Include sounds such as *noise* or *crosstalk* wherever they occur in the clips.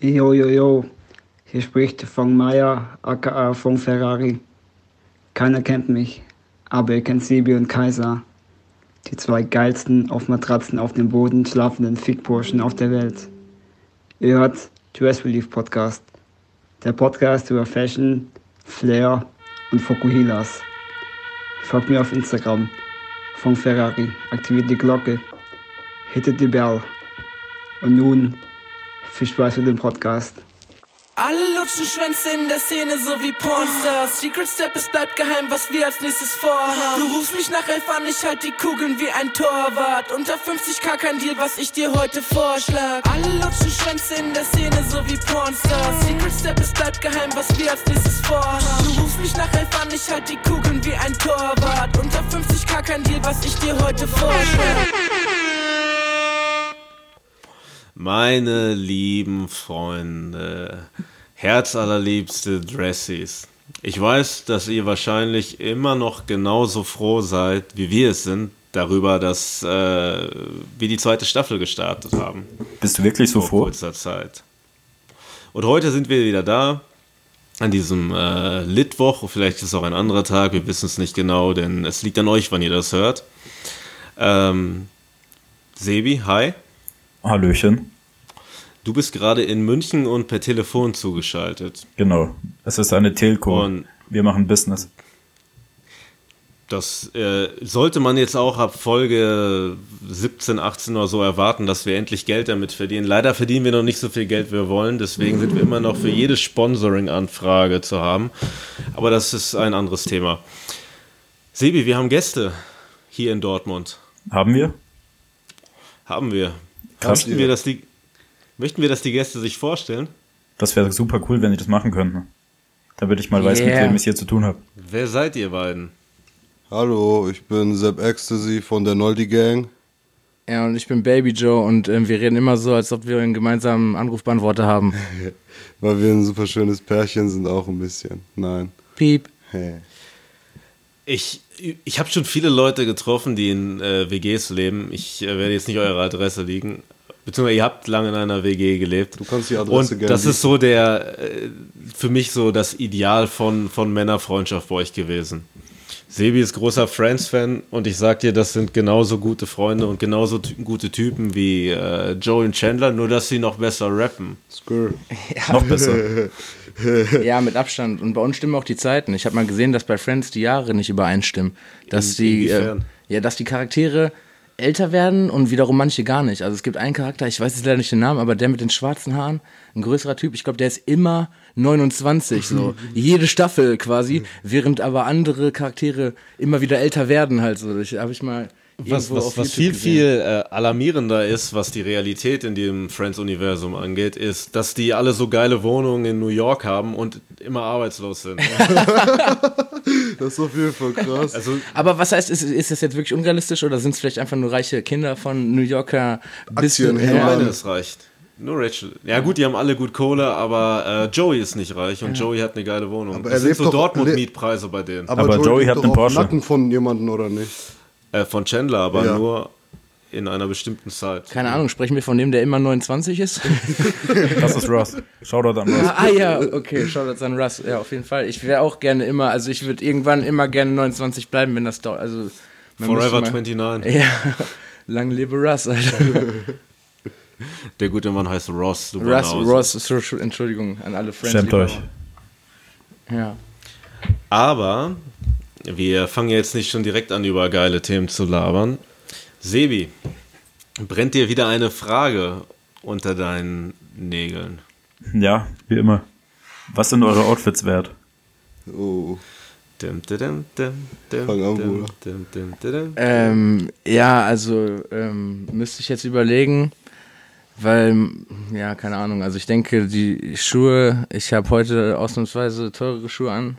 Jo, jo, jo. Hier spricht von Meyer, aka von Ferrari. Keiner kennt mich, aber ihr kennt Sebi und Kaiser. Die zwei geilsten auf Matratzen auf dem Boden schlafenden Fickburschen auf der Welt. Ihr hört Dress Relief Podcast. Der Podcast über Fashion, Flair und Fokuhilas. Folgt mir auf Instagram von Ferrari. Aktiviert die Glocke. Hittet die Bell. Und nun viel Spaß mit dem Podcast. Alle lutschen Schwänze in der Szene, so wie Pornstars. Secret Step, es bleibt geheim, was wir als nächstes vorhaben. Du rufst mich nach elf an, ich halt die Kugeln wie ein Torwart. Unter 50k kein Deal, was ich dir heute vorschlag. Alle lutschen Schwänze in der Szene, so wie Pornstars. Secret Step, es bleibt geheim, was wir als nächstes vorhaben. Du rufst mich nach elf an, ich halt die Kugeln wie ein Torwart. Unter 50k kein Deal, was ich dir heute vorschlag. Meine lieben Freunde, herzallerliebste Dressies. Ich weiß, dass ihr wahrscheinlich immer noch genauso froh seid, wie wir es sind, darüber, dass äh, wir die zweite Staffel gestartet haben. Bist du wirklich so vor froh? kurzer Zeit. Und heute sind wir wieder da, an diesem äh, Litwoch, vielleicht ist es auch ein anderer Tag, wir wissen es nicht genau, denn es liegt an euch, wann ihr das hört. Ähm, Sebi, hi. Hallöchen. Du bist gerade in München und per Telefon zugeschaltet. Genau. Es ist eine Telco. Und Wir machen Business. das äh, sollte man jetzt auch ab Folge 17, 18 oder so erwarten, dass wir endlich Geld damit verdienen. Leider verdienen wir noch nicht so viel Geld, wie wir wollen. Deswegen sind wir immer noch für jede Sponsoring-Anfrage zu haben. Aber das ist ein anderes Thema. Sebi, wir haben Gäste hier in Dortmund. Haben wir? Haben wir. Krass. Möchten wir, dass die, möchten wir, dass die Gäste sich vorstellen? Das wäre super cool, wenn die das machen könnten. Damit ich mal weiß, mit Yeah. wem ich es hier zu tun habe. Wer seid ihr beiden? Hallo, ich bin Sepp Ecstasy von der Noldi Gang. Ja, und ich bin Baby Joe und ähm, wir reden immer so, als ob wir einen gemeinsamen Anrufbeantworter haben. *laughs* Weil wir ein super schönes Pärchen sind auch ein bisschen. Nein. Piep. Hey. Ich, ich habe schon viele Leute getroffen, die in äh, WGs leben. Ich äh, werde jetzt nicht eure Adresse liegen. Beziehungsweise ihr habt lange in einer WG gelebt. Du kannst die Adresse Und gerne das ist so der, äh, für mich so das Ideal von, von Männerfreundschaft bei euch gewesen. Sebi ist großer Friends-Fan und ich sag dir, das sind genauso gute Freunde und genauso ty gute Typen wie äh, Joey und Chandler, nur dass sie noch besser rappen. Skrr. *laughs* Noch besser. *laughs* Ja, mit Abstand. Und bei uns stimmen auch die Zeiten. Ich habe mal gesehen, dass bei Friends die Jahre nicht übereinstimmen. Dass In- die, äh, ja, dass die Charaktere älter werden und wiederum manche gar nicht. Also es gibt einen Charakter, ich weiß jetzt leider nicht den Namen, aber der mit den schwarzen Haaren, ein größerer Typ, ich glaube, der ist immer 29, so. *laughs* Jede Staffel quasi, während aber andere Charaktere immer wieder älter werden halt so. Das habe ich mal Was, was, was viel, gesehen. viel äh, alarmierender ist, was die Realität in dem Friends-Universum angeht, ist, dass die alle so geile Wohnungen in New York haben und immer arbeitslos sind. *laughs* Das ist auf jeden Fall krass. Also, Aber was heißt, ist, ist das jetzt wirklich unrealistisch oder sind es vielleicht einfach nur reiche Kinder von New Yorker Aktienhändler. Ja, meine, es reicht. Nur Rachel. Ja gut, die haben alle gut Kohle, aber äh, Joey ist nicht reich und Joey hat eine geile Wohnung. Aber das er sind lebt so doch- Dortmund-Mietpreise bei denen. Aber Joey lebt hat doch einen Porsche. Nacken von jemandem oder nicht? Äh, von Chandler, aber Ja. nur in einer bestimmten Zeit. Keine Ahnung, sprechen wir von dem, der immer 29 ist? *laughs* Das ist Ross. Shoutout an Ross. ah, ah ja, okay, schau das an Russ. Ja, auf jeden Fall. Ich wäre auch gerne immer, also ich würde irgendwann immer gerne 29 bleiben, wenn das dauert. Also, Forever mal- *laughs* 29. Ja, lang lebe Russ, Alter. *laughs* Der gute Mann heißt Ross. Du Russ. Ross, Entschuldigung an alle Friends. Schämt euch. Ja. Aber wir fangen jetzt nicht schon direkt an, über geile Themen zu labern. Sebi, brennt dir wieder eine Frage unter deinen Nägeln? Ja, wie immer. Was sind eure Outfits wert? Oh. Dim, dim, dim, dim, Fang an, dim, Bruder. dim, dim, dim. Ähm, ja, also ähm, müsste ich jetzt überlegen, weil, ja, keine Ahnung, also ich denke, die Schuhe, ich habe heute ausnahmsweise teurere Schuhe an.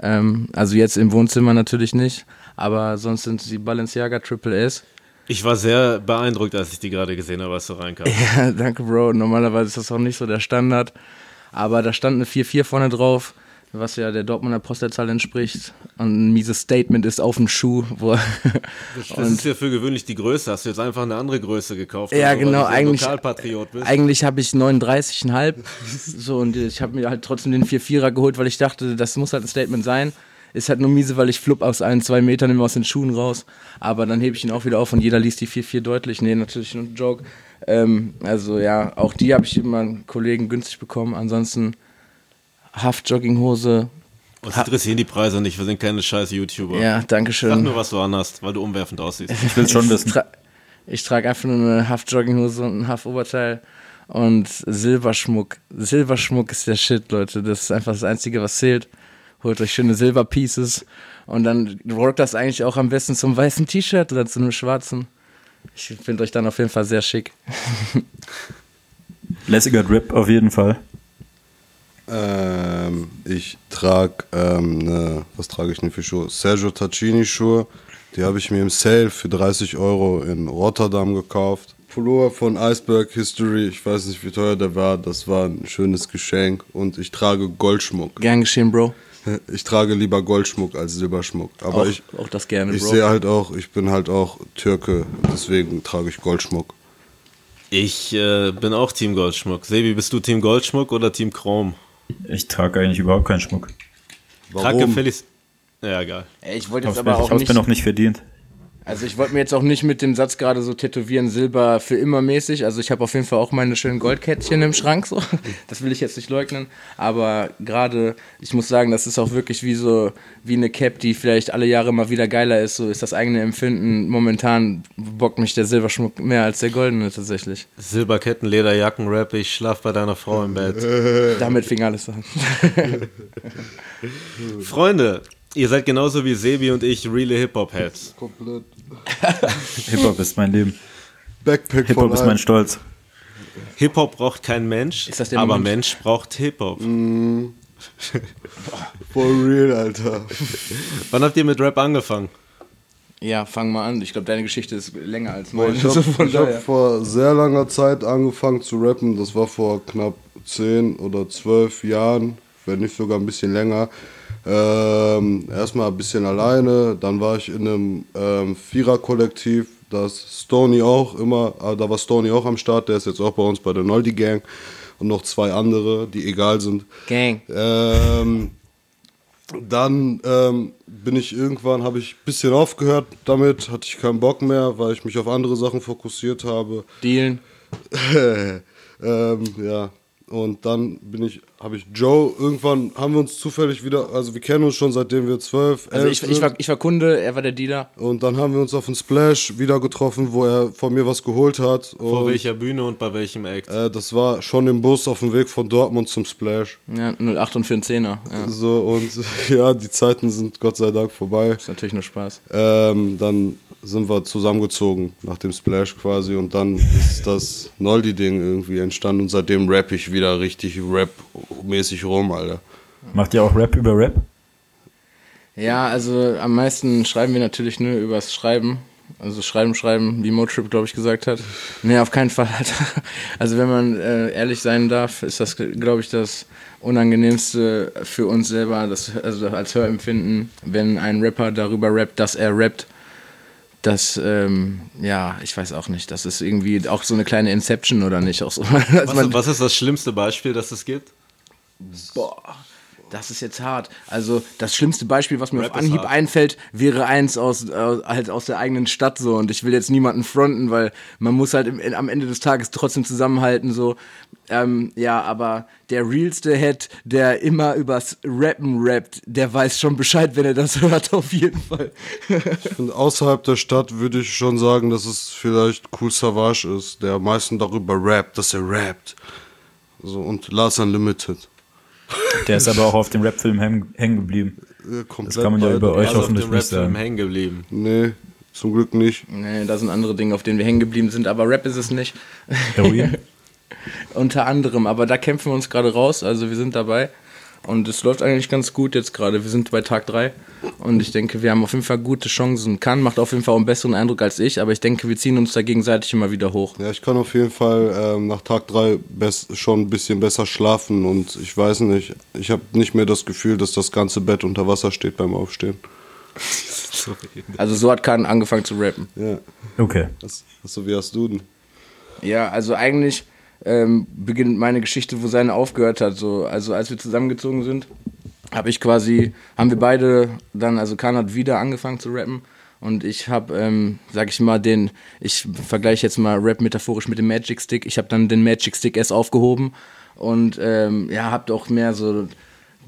Ähm, also jetzt im Wohnzimmer natürlich nicht, aber sonst sind die Balenciaga Triple S. Ich war sehr beeindruckt, als ich die gerade gesehen habe, als du reinkam. *laughs* Ja, danke, Bro. Normalerweise ist das auch nicht so der Standard. Aber da stand eine 4-4 vorne drauf. Was ja der Dortmunder Postleitzahl entspricht. Und ein mieses Statement ist auf dem Schuh. Wo Das ist ja für gewöhnlich die Größe. Hast du jetzt einfach eine andere Größe gekauft? Ja, oder so, weil genau, eigentlich-. Eigentlich habe ich 39,5. so, und ich habe mir halt trotzdem den 4-4er geholt, weil ich dachte, das muss halt ein Statement sein. Ist halt nur miese, weil ich flupp aus ein, zwei Metern immer aus den Schuhen raus. Aber dann hebe ich ihn auch wieder auf und jeder liest die 4-4 deutlich. Nee, natürlich nur ein Joke. Ähm, also ja, auch die habe ich immer Kollegen günstig bekommen. Ansonsten Haft-Jogginghose. Uns interessieren die Preise nicht, wir sind keine scheiß YouTuber. Ja, danke Sag schön. nur, was du anhast, weil du umwerfend aussiehst. *laughs* Ich will es schon wissen. Tra ich trage einfach nur eine Haft-Jogginghose und ein Haft-Oberteil und Silberschmuck. Silberschmuck ist der Shit, Leute. Das ist einfach das Einzige, was zählt. Holt euch schöne Silberpieces und dann rockt das eigentlich auch am besten zum weißen T-Shirt oder zu einem schwarzen. Ich finde euch dann auf jeden Fall sehr schick. *laughs* Lässiger Drip auf jeden Fall. Ähm, ich trage, ähm, ne, was trage ich denn für Schuhe? Sergio Tacchini Schuhe. Die habe ich mir im Sale für 30 Euro in Rotterdam gekauft. Pullover von Iceberg History, ich weiß nicht, wie teuer der war. Das war ein schönes Geschenk. Und ich trage Goldschmuck. Gern geschehen, Bro. *laughs* Ich trage lieber Goldschmuck als Silberschmuck. Aber auch, ich, auch das gerne, ich sehe halt auch, ich bin halt auch Türke. Deswegen trage ich Goldschmuck. Ich äh, bin auch Team Goldschmuck. Sebi, bist du Team Goldschmuck oder Team Chrom? Ich trage eigentlich überhaupt keinen Schmuck. Trag gefälligst. Ja, egal. Ich wollte Ich jetzt aber habe auch es nicht. mir noch nicht verdient. Also ich wollte mir jetzt auch nicht mit dem Satz gerade so tätowieren, Silber für immer mäßig. Also ich habe auf jeden Fall auch meine schönen Goldkettchen im Schrank, so. *laughs* Das will ich jetzt nicht leugnen. Aber gerade, ich muss sagen, das ist auch wirklich wie so, wie eine Cap, die vielleicht alle Jahre mal wieder geiler ist. So ist das eigene Empfinden. Momentan bockt mich der Silberschmuck mehr als der goldene tatsächlich. Silberketten, Lederjacken, Rap, ich schlaf bei deiner Frau im Bett. *laughs* Damit fing alles an. *laughs* Freunde, ihr seid genauso wie Sebi und ich reale Hip-Hop-Heads. *laughs* Komplett. Hip-Hop ist mein Leben. Backpack Hip-Hop ist mein. Stolz. Hip-Hop braucht kein Mensch, Ist das der aber Moment? Mensch braucht Hip-Hop. For real, Alter. *laughs* Wann habt ihr mit Rap angefangen? Ja, fang mal an. Ich glaube, deine Geschichte ist länger als meine. ich habe hab *laughs* vor sehr langer Zeit angefangen zu rappen. Das war vor knapp 10 oder 12 Jahren, wenn nicht sogar ein bisschen länger. Ähm, erstmal ein bisschen alleine, dann war ich in einem ähm, Vierer-Kollektiv, das Stony auch immer, äh, da war Stony auch am Start, der ist jetzt auch bei uns bei der Noldi Gang und noch zwei andere, die egal sind. Gang. Ähm, dann ähm, bin ich irgendwann, habe ich ein bisschen aufgehört damit, hatte ich keinen Bock mehr, weil ich mich auf andere Sachen fokussiert habe. Dealen. *laughs* ähm, ja, und dann bin ich, habe ich Joe, irgendwann haben wir uns zufällig wieder, also wir kennen uns schon seitdem wir zwölf, Also elf ich, sind. ich, war, ich war Kunde, er war der Dealer. und dann haben wir uns auf dem Splash wieder getroffen, wo er von mir was geholt hat. Vor und, welcher Bühne und bei welchem Act? äh, das war schon im Bus auf dem Weg von Dortmund zum Splash. Ja, 08 und für einen Zehner. Ja. So, und *laughs* ja, die Zeiten sind Gott sei Dank vorbei. Ist natürlich nur Spaß. Ähm, dann sind wir zusammengezogen nach dem Splash quasi und dann ist das Noldi-Ding irgendwie entstanden und seitdem rap ich wieder richtig rap-mäßig rum, Alter. Macht ihr auch Rap über Rap? Ja, also am meisten schreiben wir natürlich nur übers Schreiben. Also schreiben, schreiben, wie Motrip, glaube ich, gesagt hat. Nee, auf keinen Fall. Also wenn man äh, ehrlich sein darf, ist das, glaube ich, das Unangenehmste für uns selber, das, also als Hörempfinden, wenn ein Rapper darüber rappt, dass er rappt. Das, ähm, ja, ich weiß auch nicht. Das ist irgendwie auch so eine kleine Inception oder nicht. Auch so. *laughs* Also Was, was ist das schlimmste Beispiel, das es gibt? Boah, das ist jetzt hart. Also das schlimmste Beispiel, was mir Rap auf Anhieb einfällt, wäre eins aus, äh, halt aus der eigenen Stadt so. Und ich will jetzt niemanden fronten, weil man muss halt im, am Ende des Tages trotzdem zusammenhalten so. Ähm, ja, aber der realste Head, der immer übers Rappen rappt, der weiß schon Bescheid, wenn er das *laughs* hört, auf jeden Fall. Und außerhalb der Stadt würde ich schon sagen, dass es vielleicht Cool Savage ist, der am meisten darüber rappt, dass er rappt. So, und Lars Unlimited. Der ist aber auch auf dem Rap-Film hängen geblieben. Das kann man ja über euch Also auf hoffentlich dem nicht Rap-Film sagen. hängen geblieben. Nee, zum Glück nicht. nee, da sind andere Dinge, auf denen wir hängen geblieben sind, aber Rap ist es nicht. Heroin? *laughs* Unter anderem, aber da kämpfen wir uns gerade raus, also wir sind dabei. Und es läuft eigentlich ganz gut jetzt gerade. Wir sind bei Tag 3 und ich denke, wir haben auf jeden Fall gute Chancen. Kann macht auf jeden Fall auch einen besseren Eindruck als ich, aber ich denke, wir ziehen uns da gegenseitig immer wieder hoch. Ja, ich kann auf jeden Fall ähm, nach Tag 3 schon ein bisschen besser schlafen und ich weiß nicht, ich habe nicht mehr das Gefühl, dass das ganze Bett unter Wasser steht beim Aufstehen. *laughs* Also so hat Kahn angefangen zu rappen. Ja. Okay. Was, was, wie hast du denn? Ja, also eigentlich ähm, beginnt meine Geschichte, wo seine aufgehört hat. So, also als wir zusammengezogen sind, habe ich quasi, haben wir beide dann, also Kahn hat wieder angefangen zu rappen und ich habe, ähm, sag ich mal, den, ich vergleiche jetzt mal Rap metaphorisch mit dem Magic Stick. Ich habe dann den Magic Stick erst aufgehoben und ähm, ja, habt auch mehr so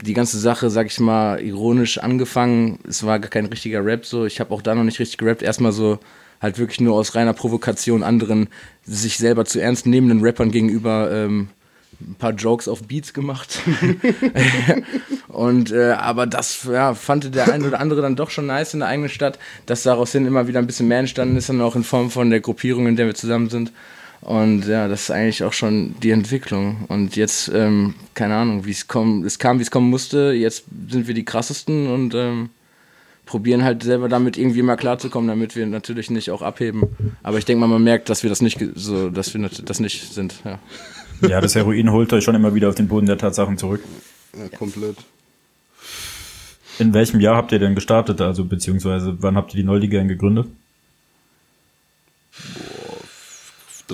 die ganze Sache, sag ich mal, ironisch angefangen. Es war gar kein richtiger Rap so. Ich habe auch da noch nicht richtig gerappt. Erstmal so halt wirklich nur aus reiner Provokation anderen sich selber zu ernst nehmenden Rappern gegenüber ähm, ein paar Jokes auf Beats gemacht. *laughs* *laughs* und äh, aber das ja, fand der eine oder andere dann doch schon nice in der eigenen Stadt, dass daraus hin immer wieder ein bisschen mehr entstanden ist, dann auch in Form von der Gruppierung, in der wir zusammen sind. Und ja, das ist eigentlich auch schon die Entwicklung. Und jetzt, ähm, keine Ahnung, wie es kommt, es kam, wie es kommen musste. Jetzt sind wir die krassesten und ähm, probieren halt selber damit irgendwie mal klarzukommen, damit wir natürlich nicht auch abheben. Aber ich denke mal, man merkt, dass wir das nicht so, dass wir das nicht sind. Ja, ja das Heroin holt euch schon immer wieder auf den Boden der Tatsachen zurück. Ja, komplett. In welchem Jahr habt ihr denn gestartet? Also beziehungsweise wann habt ihr die Noldigang gegründet?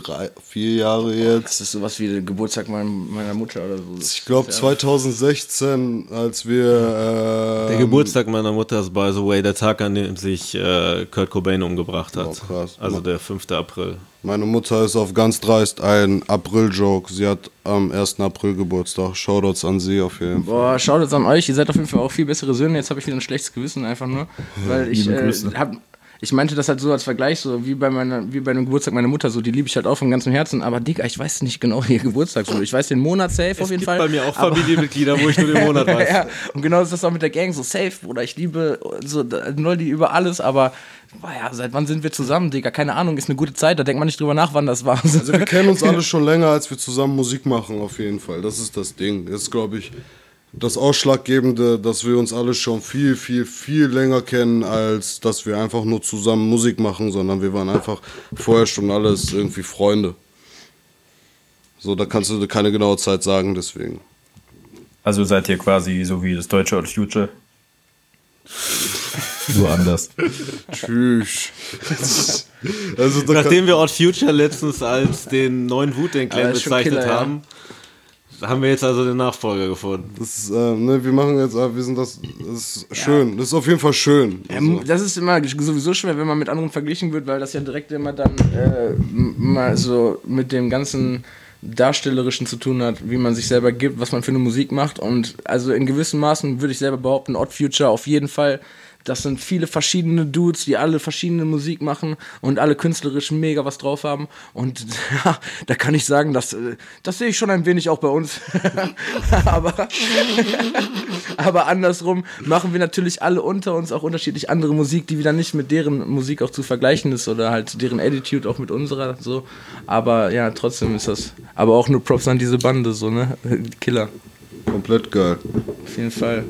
Drei, vier Jahre jetzt. Das ist sowas wie der Geburtstag meiner Mutter oder so. Ich glaube 2016, als wir. Äh, der Geburtstag meiner Mutter ist, by the way, der Tag, an dem sich äh, Kurt Cobain umgebracht hat. Oh, krass. Also der 5. April. Meine Mutter ist auf ganz dreist ein April-Joke. Sie hat am 1. April Geburtstag. Shoutouts an sie auf jeden Fall. Boah, Shoutouts an euch. Ihr seid auf jeden Fall auch viel bessere Söhne. Jetzt habe ich wieder ein schlechtes Gewissen einfach nur. Weil *laughs* ich äh, habe ich meinte das halt so als Vergleich, so wie bei meiner, wie bei einem Geburtstag meiner Mutter, so die liebe ich halt auch von ganzem Herzen. Aber Digga, ich weiß nicht genau ihr Geburtstag. So. Ich weiß den Monat safe es auf jeden gibt Fall. bei mir auch Familienmitglieder, wo ich nur den *laughs* Monat weiß. ja, und genau ist das auch mit der Gang, so safe, oder ich liebe so Noldi über alles, aber boah, ja, seit wann sind wir zusammen, Digga? Keine Ahnung, ist eine gute Zeit, da denkt man nicht drüber nach, wann das war. Also wir kennen uns alle *laughs* schon länger, als wir zusammen Musik machen, auf jeden Fall. Das ist das Ding. Das ist, glaube ich, das Ausschlaggebende, dass wir uns alle schon viel, viel, viel länger kennen, als dass wir einfach nur zusammen Musik machen, sondern wir waren einfach vorher schon alles irgendwie Freunde. So, da kannst du keine genaue Zeit sagen, deswegen. Also seid ihr quasi so wie das deutsche Old Future? Nur anders. Tschüss. *laughs* also, Nachdem wir Odd Future letztens als den neuen Wu-Tang-Clan bezeichnet Killer, haben, ja haben wir jetzt also den Nachfolger gefunden. Das ist, äh, ne, wir machen jetzt, äh, wir sind das, das ist schön. Ja. Das ist auf jeden Fall schön. Also. das ist immer sowieso schwer, wenn man mit anderen verglichen wird, weil das ja direkt immer dann äh, mal so mit dem ganzen Darstellerischen zu tun hat, wie man sich selber gibt, was man für eine Musik macht. Und also in gewissem Maßen würde ich selber behaupten, Odd Future auf jeden Fall das sind viele verschiedene Dudes, die alle verschiedene Musik machen und alle künstlerisch mega was drauf haben. Und *laughs* ja, da kann ich sagen, das, äh, das sehe ich schon ein wenig auch bei uns. *laughs* aber, *laughs* aber andersrum machen wir natürlich alle unter uns auch unterschiedlich andere Musik, die wieder nicht mit deren Musik auch zu vergleichen ist oder halt deren Attitude auch mit unserer so. Aber ja, trotzdem ist das. Aber auch nur Props an diese Bande, so, ne? Killer. Komplett geil. Auf jeden Fall.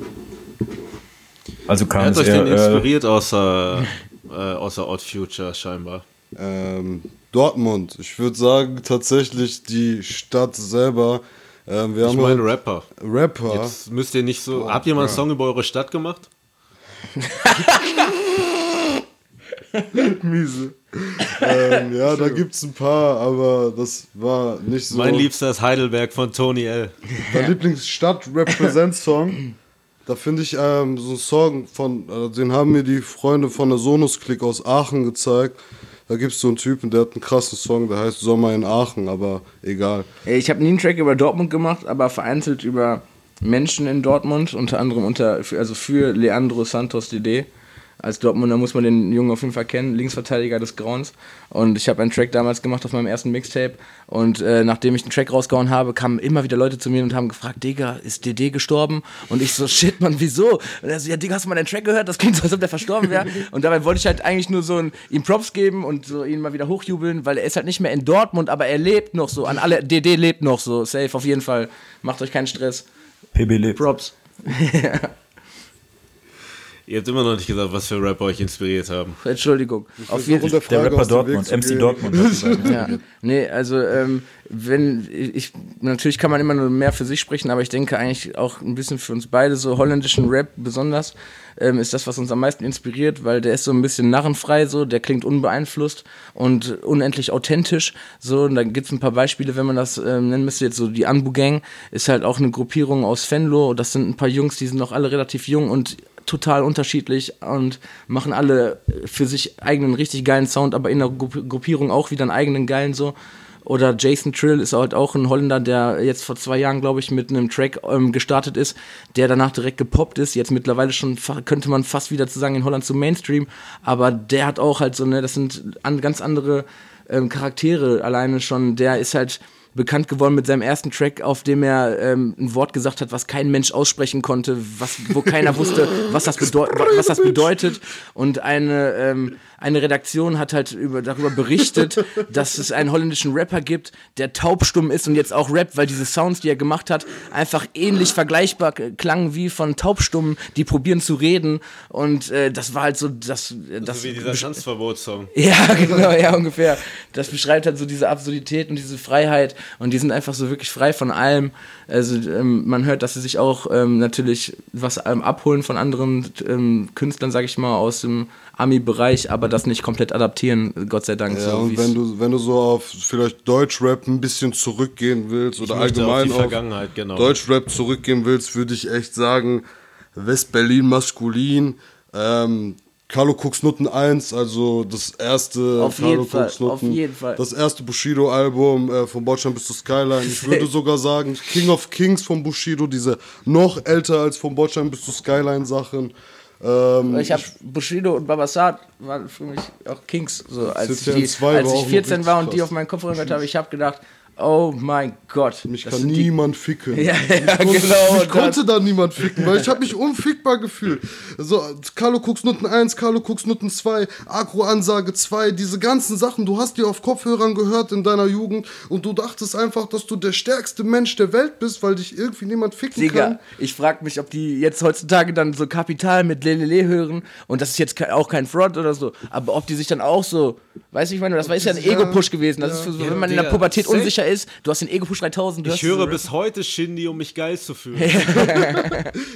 Also kam Wer hat euch denn äh, inspiriert außer, äh, außer Odd Future scheinbar? Ähm, Dortmund. Ich würde sagen, tatsächlich die Stadt selber. Ähm, wir ich haben meine Rapper. Rapper. Jetzt müsst ihr nicht so. Oh, habt ihr mal einen Song über eure Stadt gemacht? *laughs* Miese. ähm, ja, da gibt es ein paar, aber das war nicht so. Mein liebster ist Heidelberg von Tony L. Mein Lieblingsstadt-Represent-Song *laughs* da finde ich ähm, so einen Song von, äh, den haben mir die Freunde von der Sonus-Klick aus Aachen gezeigt. Da gibt es so einen Typen, der hat einen krassen Song, der heißt Sommer in Aachen, aber egal. Ich habe nie einen Track über Dortmund gemacht, aber vereinzelt über Menschen in Dortmund, unter anderem unter, also für Leandro Santos DD als Dortmunder muss man den Jungen auf jeden Fall kennen, Linksverteidiger des Grauens. Und ich habe einen Track damals gemacht auf meinem ersten Mixtape. Und äh, nachdem ich den Track rausgehauen habe, kamen immer wieder Leute zu mir und haben gefragt, Digga, ist DD gestorben? Und ich so, shit, Mann, wieso? Und er so, ja, Digga, hast du mal deinen Track gehört? Das klingt so, als ob der verstorben wäre. *laughs* Und dabei wollte ich halt eigentlich nur so ein, ihm Props geben und so ihn mal wieder hochjubeln, weil er ist halt nicht mehr in Dortmund, aber er lebt noch so. An alle, DD lebt noch so, safe auf jeden Fall. Macht euch keinen Stress. PB lebt. Props. *laughs* Ihr habt immer noch nicht gesagt, was für Rapper euch inspiriert haben. Entschuldigung. Auf jeden der Der Rapper Dortmund, MC gehen. Dortmund. gesagt. *laughs* Ja, nee, also ähm, wenn ich natürlich kann man immer nur mehr für sich sprechen, aber ich denke eigentlich auch ein bisschen für uns beide so holländischen Rap besonders ähm, ist das, was uns am meisten inspiriert, weil der ist so ein bisschen narrenfrei, so der klingt unbeeinflusst und unendlich authentisch. So und da gibt's ein paar Beispiele, wenn man das ähm, nennen müsste jetzt so die Anbu Gang ist halt auch eine Gruppierung aus Venlo. Das sind ein paar Jungs, die sind noch alle relativ jung und total unterschiedlich und machen alle für sich eigenen richtig geilen Sound, aber in der Gru- Gruppierung auch wieder einen eigenen geilen so. Oder Jason Trill ist halt auch ein Holländer, der jetzt vor zwei Jahren, glaube ich, mit einem Track ähm, gestartet ist, der danach direkt gepoppt ist. Jetzt mittlerweile schon, könnte man fast wieder zu sagen, in Holland zum Mainstream. Aber der hat auch halt so, ne, das sind an, ganz andere ähm, Charaktere alleine schon. Der ist halt bekannt geworden mit seinem ersten Track, auf dem er ähm, ein Wort gesagt hat, was kein Mensch aussprechen konnte, was, wo keiner wusste, was das, bedeu was das bedeutet. Und eine, ähm, eine Redaktion hat halt über, darüber berichtet, dass es einen holländischen Rapper gibt, der taubstumm ist und jetzt auch rappt, weil diese Sounds, die er gemacht hat, einfach ähnlich vergleichbar klangen wie von Taubstummen, die probieren zu reden. Und äh, das war halt so, das, das So wie dieser Tanzverbotssong. *laughs* ja, genau, ja, ungefähr. Das beschreibt halt so diese Absurdität und diese Freiheit und die sind einfach so wirklich frei von allem. Also ähm, man hört, dass sie sich auch ähm, natürlich was ähm, abholen von anderen ähm, Künstlern, sag ich mal, aus dem Ami-Bereich, aber das nicht komplett adaptieren, Gott sei Dank. Ja, so und wenn du, wenn du so auf vielleicht Deutschrap ein bisschen zurückgehen willst oder auf allgemein auf, Vergangenheit, genau. Deutschrap zurückgehen willst, würde ich echt sagen, West-Berlin maskulin, ähm, Carlo Cooks Nutten 1, also das erste Auf Carlo jeden Fall, Cooks Nutten, auf jeden Fall. das erste Bushido-Album äh, von Bordstein bis zur Skyline. Ich würde *laughs* sogar sagen, King of Kings von Bushido, diese noch älter als von Bordstein bis zur Skyline Sachen. Ähm, ich habe Bushido und Babasat waren für mich auch Kings. So, als ich, die, 2 als ich auch noch 14 war und die krass. auf meinen Kopfhörer gehört habe, ich habe gedacht, oh mein Gott. Mich kann niemand ficken. Ja, ja, Und genau. Mich das- konnte da niemand ficken, weil ich habe mich unfickbar gefühlt. So, Carlo Cooks Nutten 1, Carlo Cooks Nutten 2, Agro-Ansage 2, diese ganzen Sachen, du hast die auf Kopfhörern gehört in deiner Jugend und du dachtest einfach, dass du der stärkste Mensch der Welt bist, weil dich irgendwie niemand ficken Digga, kann. ich frag mich, ob die jetzt heutzutage dann so Kapital mit Lelele hören und das ist jetzt auch kein Front oder so, aber ob die sich dann auch so, weiß ich meine, das war ist ja ein Ego-Push gewesen. Das ja. ist wenn man in der Pubertät unsicher ist, du hast den Ego-Push 3000, du Ich hörst höre bis heute Shindy, um mich geil zu fühlen. *laughs*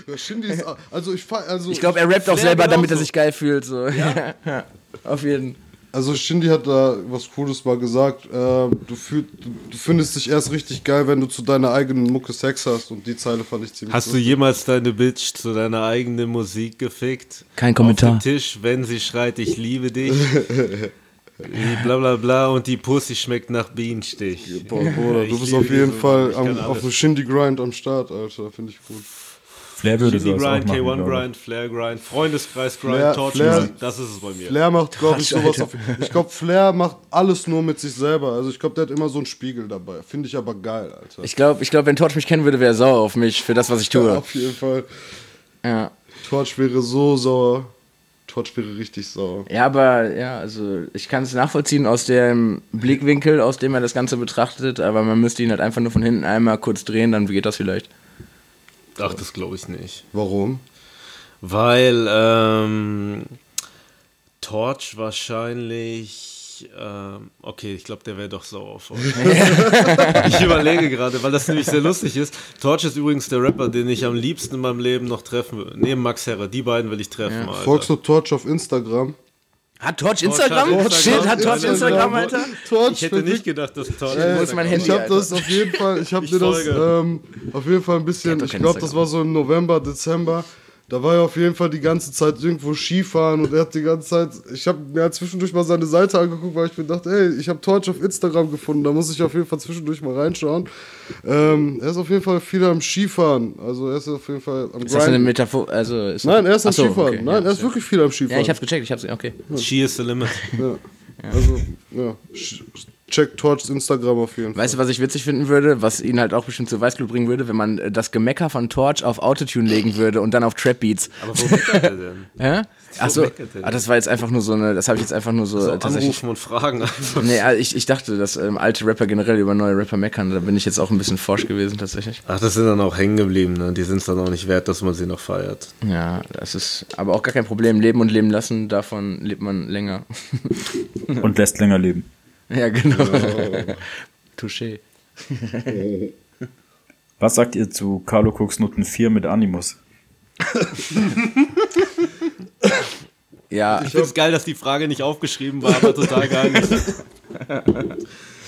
Ja, Shindy ist, also ich also Ich glaube, er rappt auch selber, damit er genauso. sich geil fühlt. So. *laughs* Ja? Auf jeden Also Shindy hat da was Cooles mal gesagt. Äh, du, fühl, du, du findest dich erst richtig geil, wenn du zu deiner eigenen Mucke Sex hast. Und die Zeile fand ich ziemlich Hast du lustig. jemals deine Bitch zu deiner eigenen Musik gefickt? Kein Kommentar. Auf den Tisch, wenn sie schreit, ich liebe dich. *laughs* bla bla bla und die Pussy schmeckt nach Bienenstich. Boah, Bruder, du bist auf jeden diese Fall am, auf einem Shindy-Grind am Start, Alter. Finde ich gut. Flair würde Shindy Grind, machen, K1 glaube ich. Grind, Flair Grind, Freundeskreis Grind, Flair- Torch Flair- Grind, das ist es bei mir. Flair macht, glaube ich, sowas auf. Ich glaube, Flair macht alles nur mit sich selber. Also ich glaube, der hat immer so einen Spiegel dabei. Finde ich aber geil, Alter. Ich glaube, ich glaub, wenn Torch mich kennen würde, wäre er sauer auf mich für das, was ich tue. *laughs* auf jeden Fall. Ja. Torch wäre so sauer. Torch wäre richtig sauer. Ja, aber ja, also ich kann es nachvollziehen aus dem Blickwinkel, aus dem er das Ganze betrachtet, aber man müsste ihn halt einfach nur von hinten einmal kurz drehen, dann geht das vielleicht. Ach, das glaube ich nicht. Warum? Weil ähm, Torch wahrscheinlich. Ähm, okay, ich glaube, der wäre doch sauer auf *laughs* euch. ich überlege gerade, weil das nämlich sehr lustig ist. Torch ist übrigens der Rapper, den ich am liebsten in meinem Leben noch treffen will. Neben Max Herre. Die beiden will ich treffen, Alter. Folgst du Torch auf Instagram? Hat Torch Instagram? hat Instagram. Shit, hat Torch Instagram, Alter? Torch, Ich hätte nicht gedacht, dass Torch. Äh, Wo ist mein Handy, ich habe das auf jeden Fall, ich habe Ich dir das ähm, auf jeden Fall ein bisschen, ich glaube, das war so im November, Dezember. Da war er auf jeden Fall die ganze Zeit irgendwo Skifahren und er hat die ganze Zeit, ich habe mir halt zwischendurch mal seine Seite angeguckt, weil ich mir dachte, ey, ich habe Torch auf Instagram gefunden, da muss ich auf jeden Fall zwischendurch mal reinschauen. Ähm, er ist auf jeden Fall viel am Skifahren, also er ist auf jeden Fall am Ist das eine. Metaphor? Also ist Nein, er ist am so, Skifahren. okay, Nein, ja, er ist wirklich viel am Skifahren. Ja, ich hab's gecheckt, ich hab's, okay. She is the limit. Ja. Also, ja. Checkt Torchs Instagram auf jeden Fall. Weißt du, was ich witzig finden würde, was ihn halt auch bestimmt zu Weißglut bringen würde, wenn man äh, das Gemecker von Torch auf Autotune legen würde und dann auf Trap Beats. Aber wo meckert er denn? *laughs* Hä? Achso, ah, das war jetzt einfach nur so eine, das habe ich jetzt einfach nur so, So tatsächlich. anrufen und fragen. einfach. Nee, ah, ich, ich dachte, dass ähm, alte Rapper generell über neue Rapper meckern, da bin ich jetzt auch ein bisschen forsch gewesen tatsächlich. Ach, das sind dann auch hängen geblieben, ne? Die sind es dann auch nicht wert, dass man sie noch feiert. Ja, das ist aber auch gar kein Problem. Leben und leben lassen, davon lebt man länger. Und lässt länger leben. *laughs* ja, genau. *laughs* Touché. *laughs* Was sagt ihr zu Carlo Cooks Noten 4 mit Animus? Ja, Ich finde es geil, dass die Frage nicht aufgeschrieben war, aber total geil.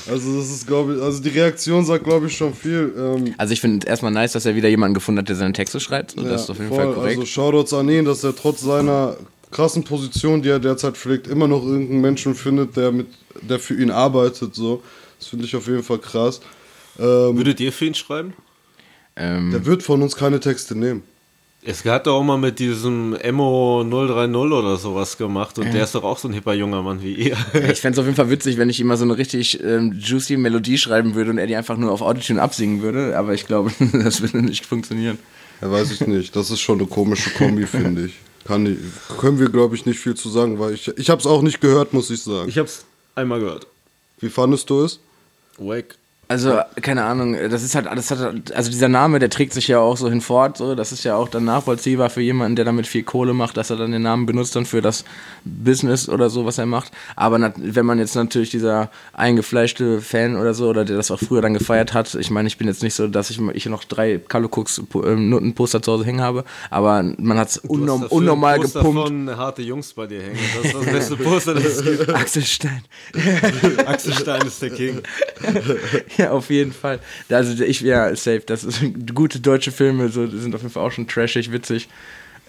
Also das ist, glaube ich, also die Reaktion sagt, glaube ich, schon viel. Ähm, also ich finde erstmal nice, dass er wieder jemanden gefunden hat, der seine Texte schreibt. So, das ist auf jeden voll. Fall korrekt. Also Shoutouts an ihn, dass er trotz seiner krassen Position, die er derzeit pflegt, immer noch irgendeinen Menschen findet, der mit, der für ihn arbeitet. So, das finde ich auf jeden Fall krass. Ähm, Würdet ihr für ihn schreiben? ähm, der wird von uns keine Texte nehmen. Es hat doch auch mal mit diesem Emo 030 oder sowas gemacht und der ist doch auch so ein hipper junger Mann wie ihr. ich *laughs* fände es auf jeden Fall witzig, wenn ich ihm mal so eine richtig ähm, juicy Melodie schreiben würde und er die einfach nur auf Autotune absingen würde, aber ich glaube, *laughs* das würde nicht funktionieren. Ja, weiß ich nicht. Das ist schon eine komische Kombi, finde ich. Kann ich. Können wir, glaube ich, nicht viel zu sagen, weil ich, ich habe es auch nicht gehört, muss ich sagen. Ich hab's einmal gehört. Wie fandest du es? Wack. Also, keine Ahnung, das ist halt, das hat, also dieser Name, der trägt sich ja auch so hinfort, so, das ist ja auch dann nachvollziehbar für jemanden, der damit viel Kohle macht, dass er dann den Namen benutzt dann für das Business oder so, was er macht. Aber wenn man jetzt natürlich dieser eingefleischte Fan oder so, oder der das auch früher dann gefeiert hat, ich meine, ich bin jetzt nicht so, dass ich, ich noch drei Carlo Cooks ähm, Notenposter zu Hause hängen habe, aber man hat es unnorm, unnormal Poster gepumpt. von harte Jungs bei dir hängen. Das ist das beste Poster, das es gibt. *laughs* Axel Stein. Axel Stein ist der King. *laughs* *laughs* Ja, auf jeden Fall. Also ich, ja, safe. Das ist *laughs* gute deutsche Filme, so die sind auf jeden Fall auch schon trashig, witzig.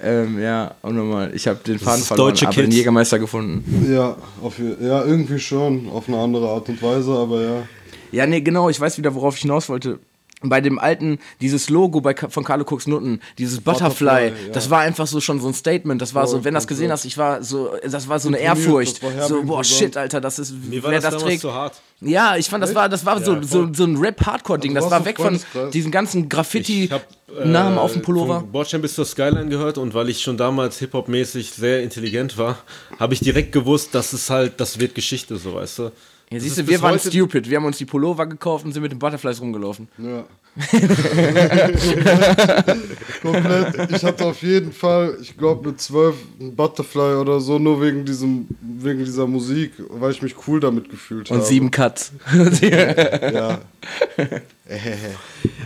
Ähm, ja, auch nochmal. Ich habe den Faden verloren, aber den. Jägermeister gefunden. Ja, auf, ja, irgendwie schon, auf eine andere Art und Weise, aber ja. Ja, nee, genau, ich weiß wieder, worauf ich hinaus wollte. Bei dem alten, dieses Logo bei, von Carlo Cooks Nutten, dieses Butterfly, Butterfly, ja. das war einfach so schon so ein Statement. Das war Voll, so, wenn du das gesehen komplett. hast, ich war so, das war so eine Ehrfurcht. So, boah, shit, Alter, das ist, Mir war wer das, das trägt. zu hart. Ja, ich fand, das war, das war so, Ja, so, so ein Rap-Hardcore-Ding. Also Das war weg von diesen ganzen Graffiti-Namen äh, auf dem Pullover. Bordstein bis zur Skyline gehört und weil ich schon damals Hip-Hop-mäßig sehr intelligent war, habe ich direkt gewusst, dass es halt, das wird Geschichte, so weißt du. Ja, siehst du, wir waren stupid. Wir haben uns die Pullover gekauft und sind mit den Butterflies rumgelaufen. Ja. *laughs* Komplett. Ich hatte auf jeden Fall, ich glaube mit 12 ein Butterfly oder so, nur wegen diesem, wegen dieser Musik, weil ich mich cool damit gefühlt habe. Und sieben Cuts. *laughs* Ja. *laughs*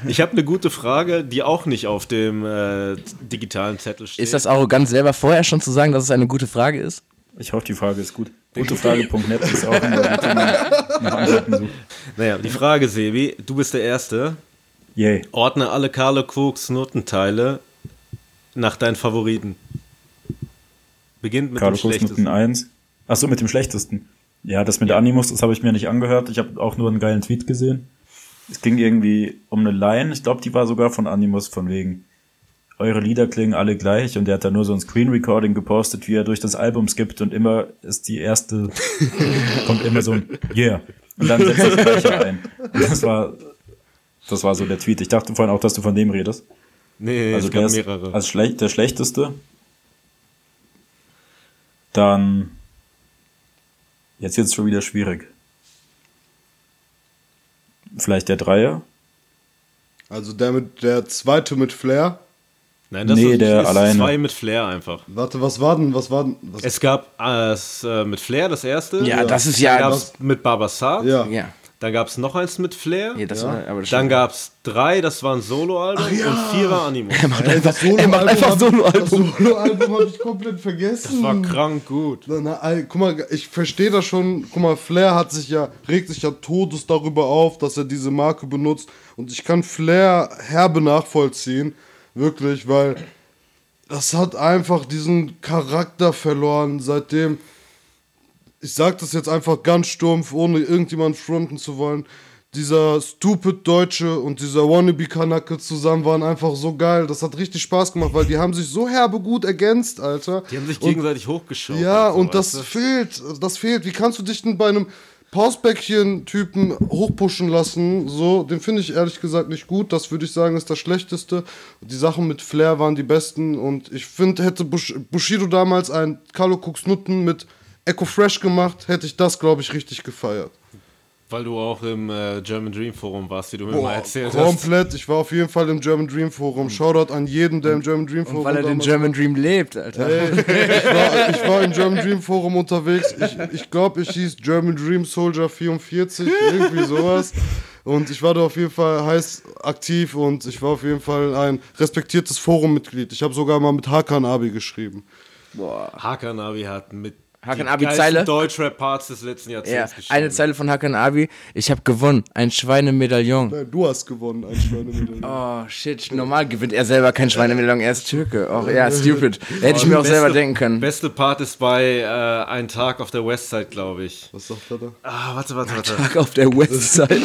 Ich habe eine gute Frage, die auch nicht auf dem äh, digitalen Zettel steht. Ist das arrogant, selber vorher schon zu sagen, dass es eine gute Frage ist? Ich hoffe, die Frage ist gut. Gutefrage.net ist auch ein nach Antworten sucht. Naja, die Frage, Sebi, du bist der Erste. Yay. Ordne alle Carlo Cooks Notenteile nach deinen Favoriten. Beginnt mit Carlo dem Cooks schlechtesten. Noten 1. Achso, mit dem schlechtesten. Ja, das mit Animus, das habe ich mir nicht angehört. Ich habe auch nur einen geilen Tweet gesehen. Es ging irgendwie um eine Line. Ich glaube, die war sogar von Animus, von wegen, eure Lieder klingen alle gleich. Und der hat da nur so ein Screen Recording gepostet, wie er durch das Album skippt und immer ist die erste, *laughs* kommt immer so ein Yeah. Und dann setzt das Gleiche *laughs* ein. Und das war, das war so der Tweet. Ich dachte vorhin auch, dass du von dem redest. Nee, Also es der mehrere. als schlech der schlechteste. Dann jetzt jetzt schon wieder schwierig. Vielleicht der Dreier? Also der mit der zweite mit Flair. Nein, das Nee, ist, der ist alleine. zwei mit Flair einfach. Warte, was war denn? Was war denn? Was, Es gab äh, es, äh, mit Flair das erste. Ja, das ist Dann ja. gab es mit Babasat. ja. ja. Dann gab es noch eins mit Flair. ja, das Ja. War, aber das Dann gab es drei, das war ein Soloalbum und vier war Animus. Ey, das er macht einfach Soloalbum. Soloalbum. Das Soloalbum habe ich komplett vergessen. Das war krank gut. Na, na, ey, guck mal, ich verstehe das schon. Guck mal, Flair hat sich ja, regt sich ja todes darüber auf, dass er diese Marke benutzt. Und ich kann Flair herbe nachvollziehen. Wirklich, weil das hat einfach diesen Charakter verloren, seitdem. Ich sag das jetzt einfach ganz stumpf, ohne irgendjemand fronten zu wollen. Dieser stupid Deutsche und dieser Wannabe-Kanacke zusammen waren einfach so geil. Das hat richtig Spaß gemacht, weil die haben sich so herbe gut ergänzt, Alter. Die haben sich gegenseitig hochgeschaut. ja, so, und das du? fehlt. Das fehlt. Wie kannst du dich denn bei einem Pausbäckchen-Typen hochpushen lassen, so, den finde ich ehrlich gesagt nicht gut. Das würde ich sagen, ist das Schlechteste. Die Sachen mit Flair waren die besten und ich finde, hätte Bush Bushido damals ein Carlo Cooks Nutten mit Echo Fresh gemacht, hätte ich das, glaube ich, richtig gefeiert. Weil du auch im äh, German Dream Forum warst, wie du mir mal Boah, erzählt hast. komplett. Ich war auf jeden Fall im German Dream Forum. Shoutout an jeden, der im German Dream Forum Weil er den German Dream lebt, Alter. Ey, *laughs* ich, war, ich war im German Dream Forum unterwegs. Ich, ich glaube, ich hieß German Dream Soldier 44, irgendwie sowas. Und ich war da auf jeden Fall heiß aktiv und ich war auf jeden Fall ein respektiertes Forummitglied. Ich habe sogar mal mit Hakan Abi geschrieben. Hakan Abi hat mit Hakan Abi Zeile? Deutschrap-Parts des letzten Ja, Jahrzehnts geschrieben. eine Zeile von Hakan Abi. Ich habe gewonnen. Ein Schweinemedaillon. Nein, du hast gewonnen, ein Schweinemedaillon. Oh, shit. Normal gewinnt er selber kein Schweinemedaillon. Er ist Türke. Oh, ja, stupid. Hätte ich mir auch selber denken können. Beste Part ist bei äh, Ein Tag auf der Westside, glaube ich. Was sagt er da? Ah, warte, warte, warte. Tag auf der Westside.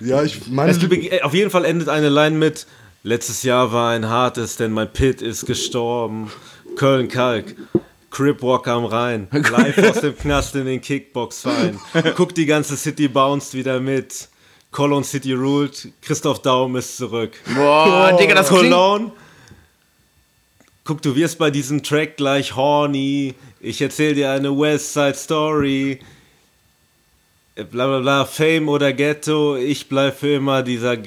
Ja, ich meine, auf jeden Fall endet eine Line mit Letztes Jahr war ein hartes, denn mein Pit ist gestorben. Köln Kalk. Cripwalker am Rhein. Live aus dem Knast in den Kickbox-Verein. Guck, die ganze City bounced wieder mit. Cologne City ruled. Christoph Daum ist zurück. Boah, Digga, das. Cologne. Guck, du wirst bei diesem Track gleich horny. Ich erzähl dir eine Westside Story. Äh, Bla bla bla, Fame oder Ghetto. Ich bleib für immer dieser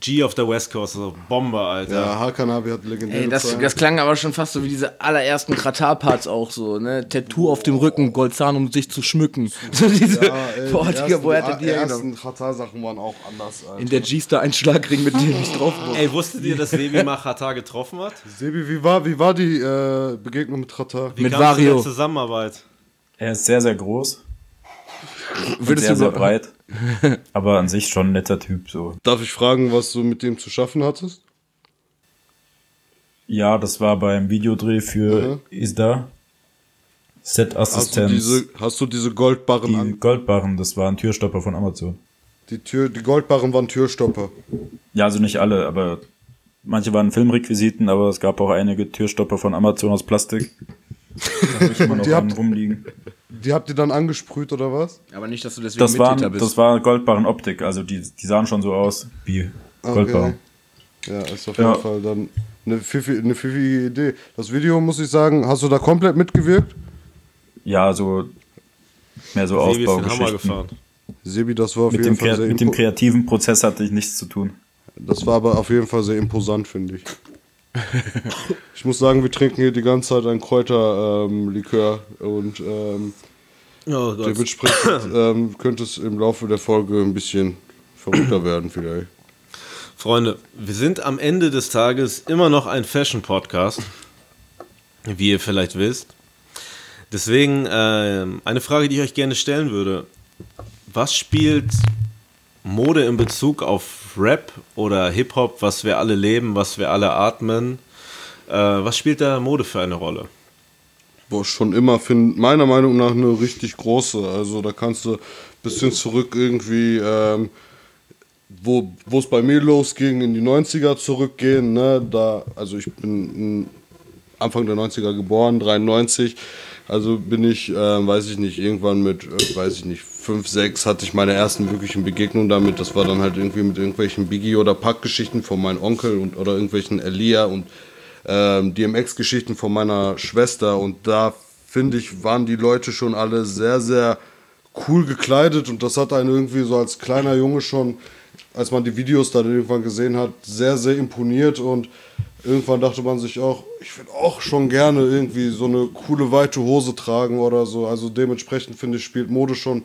G auf der West Coast. So Bombe, Alter. ja, Hakan Abi hat legendäre Ey, das, das klang aber schon fast so wie diese allerersten Kratar-Parts auch so, ne? Tattoo auf dem Rücken, Goldzahn, um sich zu schmücken. *laughs* So diese, Ja, ey, boah, die Digga, ersten- woher hat er die ersten Qatar-Sachen waren auch anders, Alter. In der G-Star ein Schlagring, mit dem ich drauf muss. Ey, wusstet ihr, dass Sebi Machata getroffen hat? Sebi, wie war, wie war die äh, Begegnung mit Qatar? Wie Mit Vario. Zusammenarbeit? Er ist sehr, sehr groß. Würdest sehr, du sehr so- breit. *laughs* Aber an sich schon ein netter Typ, so. Darf ich fragen, was du mit dem zu schaffen hattest? Ja, das war beim Videodreh für Isda. Hast du Set-Assistenz. diese, hast du diese Goldbarren Die an? Goldbarren, das war ein Türstopper von Amazon. Die, Tür, die Goldbarren waren Türstopper. Ja, also nicht alle, aber manche waren Filmrequisiten, aber es gab auch einige Türstopper von Amazon aus Plastik. Da ich immer noch die habt- rumliegen. Die habt ihr dann angesprüht oder was? Aber nicht, dass du deswegen Das, Mittäter waren, bist. das war Goldbarren-Optik, also die, die sahen schon so aus wie Goldbarren. Ja, ist auf Ja. jeden Fall dann eine pfiffige, eine pfiffige Idee. Das Video, muss ich sagen, hast du da komplett mitgewirkt? Ja, so mehr so Sebi ist den Hammer Aufbaugeschichten. gefahren. Sebi, das war auf Mit jeden dem, Fall sehr mit dem kreativen Prozess hatte ich nichts zu tun. Das war aber auf jeden Fall sehr imposant, finde ich. Ich muss sagen, wir trinken hier die ganze Zeit ein Kräuterlikör und ähm, Oh dementsprechend *clears throat* ähm, könnte es im Laufe der Folge ein bisschen verrückter werden vielleicht. Freunde, wir sind am Ende des Tages immer noch ein Fashion-Podcast, wie ihr vielleicht wisst. Deswegen ähm, eine Frage, die ich euch gerne stellen würde. Was spielt Mode in Bezug auf Rap oder Hip-Hop, was wir alle leben, was wir alle atmen? Äh, was spielt da Mode für eine Rolle? Boah, schon immer, find, meiner Meinung nach, eine richtig große. Also da kannst du ein bisschen zurück irgendwie, ähm, wo es bei mir losging, in die 90er zurückgehen. Ne? Da, also ich bin in Anfang der 90er geboren, 93. Also bin ich, äh, weiß ich nicht, irgendwann mit, äh, weiß ich nicht, 5, 6 hatte ich meine ersten wirklichen Begegnungen damit. Das war dann halt irgendwie mit irgendwelchen Biggie- oder Pack-Geschichten von meinem Onkel und, oder irgendwelchen Elia und ähm, DMX-Geschichten von meiner Schwester. Und da, finde ich, waren die Leute schon alle sehr, sehr cool gekleidet. Und das hat einen irgendwie so als kleiner Junge schon, als man die Videos dann irgendwann gesehen hat, sehr, sehr imponiert. Und irgendwann dachte man sich auch, ich würde auch schon gerne irgendwie so eine coole weite Hose tragen oder so. Also dementsprechend finde ich, spielt Mode schon,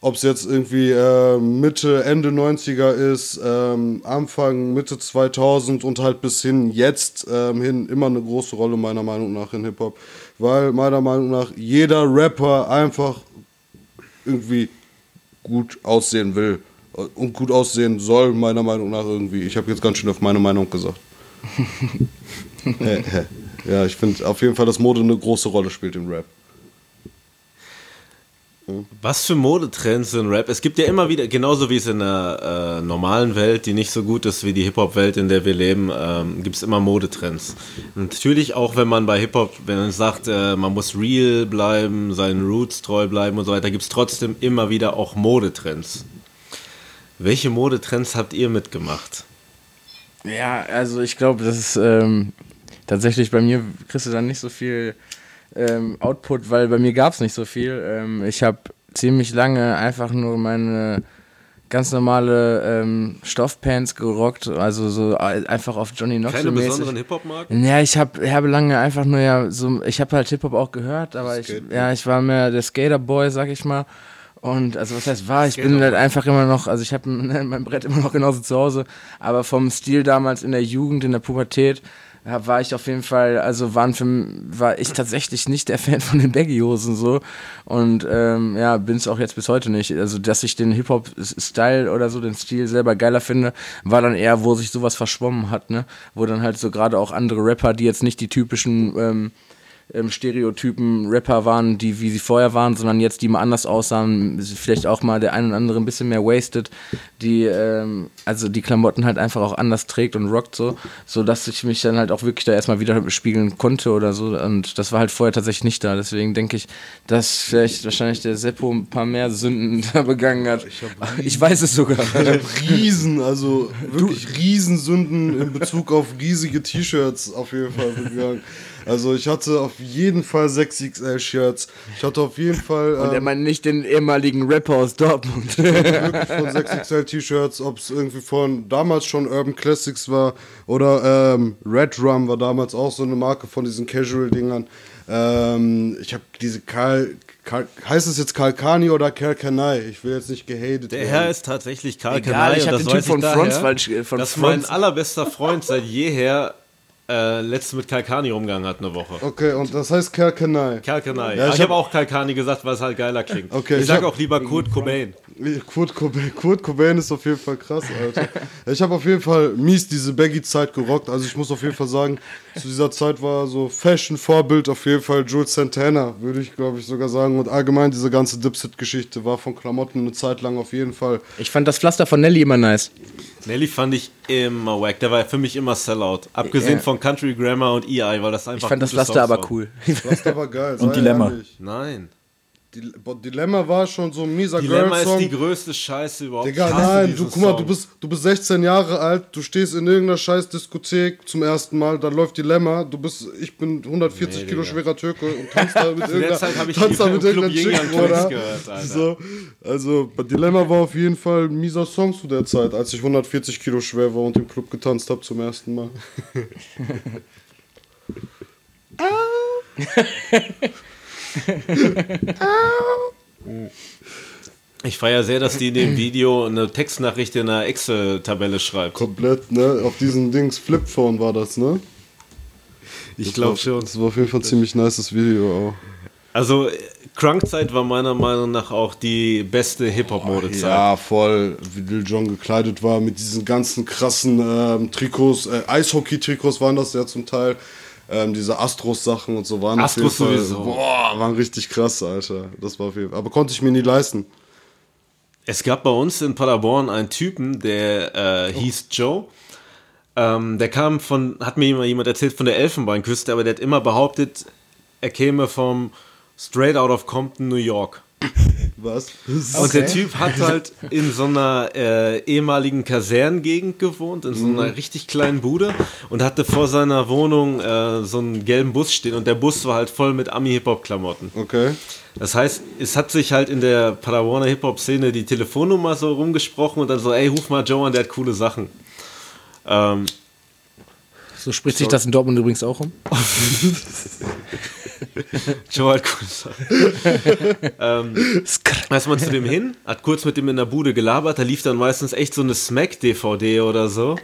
ob es jetzt irgendwie äh, Mitte, Ende 90er ist, ähm, Anfang, Mitte 2000 und halt bis hin jetzt ähm, hin immer eine große Rolle meiner Meinung nach in Hip-Hop. Weil meiner Meinung nach jeder Rapper einfach irgendwie gut aussehen will und gut aussehen soll, meiner Meinung nach irgendwie. Ich habe jetzt ganz schön auf meine Meinung gesagt. *laughs* ja, ich finde auf jeden Fall, dass Mode eine große Rolle spielt im Rap. Was für Modetrends in Rap? Es gibt ja immer wieder, genauso wie es in der äh, normalen Welt, die nicht so gut ist wie die Hip-Hop-Welt, in der wir leben, ähm, gibt es immer Modetrends. Natürlich auch, wenn man bei Hip-Hop, wenn man sagt, äh, man muss real bleiben, seinen Roots treu bleiben und so weiter, gibt es trotzdem immer wieder auch Modetrends. Welche Modetrends habt ihr mitgemacht? Ja, also ich glaube, das ist ähm, tatsächlich bei mir kriegst du dann nicht so viel ähm, Output, weil bei mir gab es nicht so viel. Ähm, ich habe ziemlich lange einfach nur meine ganz normale ähm, Stoffpants gerockt, also so einfach auf Johnny Knoxville Keine besonderen Hip-Hop-Marken? Ja, ich habe habe lange einfach nur ja so ich habe halt Hip Hop auch gehört, aber ich ja, ich war mehr der Skater Boy, sag ich mal. Und also was heißt war, ich bin halt einfach immer noch, also ich habe *laughs* mein Brett immer noch genauso zu Hause, aber vom Stil damals in der Jugend, in der Pubertät, war ich auf jeden Fall, also waren für, war ich tatsächlich nicht der *laughs* Fan von den Baggy-Hosen so. Und ähm, ja, bin es auch jetzt bis heute nicht. Also, dass ich den Hip-Hop-Style oder so, den Stil selber geiler finde, war dann eher, wo sich sowas verschwommen hat, ne? Wo dann halt so gerade auch andere Rapper, die jetzt nicht die typischen ähm, ähm, Stereotypen Rapper waren, die wie sie vorher waren, sondern jetzt die mal anders aussahen, vielleicht auch mal der ein oder andere ein bisschen mehr wasted, die ähm, also die Klamotten halt einfach auch anders trägt und rockt so, so dass ich mich dann halt auch wirklich da erstmal wieder spiegeln konnte oder so und das war halt vorher tatsächlich nicht da, deswegen denke ich, dass vielleicht wahrscheinlich der Seppo ein paar mehr Sünden *laughs* da begangen hat. Ich, ich weiß es sogar. Riesen, also wirklich Riesensünden in Bezug auf riesige T-Shirts auf jeden Fall begangen. Also ich hatte auf jeden Fall 6XL-Shirts. Ich hatte auf jeden Fall. Und er ähm, meint nicht den ehemaligen Rapper aus Dortmund. wirklich von 6XL-T-Shirts, ob es irgendwie von damals schon Urban Classics war oder ähm, Red Rum war damals auch so eine Marke von diesen Casual-Dingern. Ähm, ich habe diese Karl, Karl, heißt es jetzt Kalkani oder Kalkanai? Ich will jetzt nicht gehatet Der werden. Herr ist tatsächlich Karl Egal, Kanai ich und hab das den Typ von ich Fronts daher, falsch- äh, von dass mein Fronts- allerbester Freund seit jeher äh, letztens mit Kalkani rumgegangen hat eine Woche. Okay, und das heißt Kalkanai. Kalkanai. Ja, Ja, ich ich habe hab- auch Kalkani gesagt, weil es halt geiler klingt. Okay, ich, ich sag hab- auch lieber Kurt Cobain. Kurt Cobain, Kurt Cobain ist auf jeden Fall krass, Alter. *laughs* Ich habe auf jeden Fall mies diese Baggy-Zeit gerockt. Also ich muss auf jeden Fall sagen, zu dieser Zeit war so Fashion-Vorbild auf jeden Fall Jules Santana, würde ich glaube ich sogar sagen. Und allgemein diese ganze Dipset-Geschichte war von Klamotten eine Zeit lang auf jeden Fall. Ich fand das Pflaster von Nelly immer nice. Nelly fand ich immer wack. Der war für mich immer Sellout. Abgesehen Ja. von Country Grammar und EI, weil das einfach Ich fand das Songs aber cool. Das war geil. sei Dilemma. ehrlich. Nein. Dilemma war schon so ein mieser Dilemma ist Girl-Song. die größte Scheiße überhaupt. Digga, nein, du guck mal, du bist, du bist 16 Jahre alt, du stehst in irgendeiner scheiß Diskothek zum ersten Mal, da läuft Dilemma, du bist, ich bin 140 Nee, Kilo Digga. schwerer Türke und tanzt da *laughs* mit irgendeiner, tanzt da die mit irgendeiner Chick, Alter. So, also, Dilemma war auf jeden Fall ein mieser Song zu der Zeit, als ich 140 Kilo schwer war und im Club getanzt habe zum ersten Mal. *laughs* *laughs* Ich feiere sehr, dass die in dem Video eine Textnachricht in einer Excel-Tabelle schreibt. Komplett, ne, auf diesen Dings, Flipphone war das, ne? Ich glaube schon. Das war auf jeden Fall ein ziemlich nices Video auch. Also, Crunk-Zeit war meiner Meinung nach auch die beste Hip-Hop-Modezeit. Ja, voll, wie Lil Jon gekleidet war mit diesen ganzen krassen ähm, Trikots, äh, Eishockey-Trikots waren das ja zum Teil. Ähm, diese Astros-Sachen und so waren auf Astros jeden Fall, sowieso. Boah, waren richtig krass, Alter. Das war auf Fall. Aber konnte ich mir nie leisten. Es gab bei uns in Paderborn einen Typen, der äh, hieß Joe. Ähm, der kam von, hat mir immer jemand erzählt, von der Elfenbeinküste, aber der hat immer behauptet, er käme vom Straight Out of Compton, New York. Was? Und der Typ hat halt in so einer äh, ehemaligen Kasernengegend gewohnt, in so einer richtig kleinen Bude und hatte vor seiner Wohnung äh, so einen gelben Bus stehen und der Bus war halt voll mit Ami-Hip-Hop-Klamotten. Okay. Das heißt, es hat sich halt in der Paderborner Hip-Hop-Szene die Telefonnummer so rumgesprochen und dann so, ey, ruf mal Joe an, der hat coole Sachen. Ähm, So spricht sich das in Dortmund übrigens auch um. *laughs* *laughs* Joe hat Sachen. *laughs* ähm, ist man zu dem hin, hat kurz mit dem in der Bude gelabert, da lief dann meistens echt so eine Smack-DVD oder so.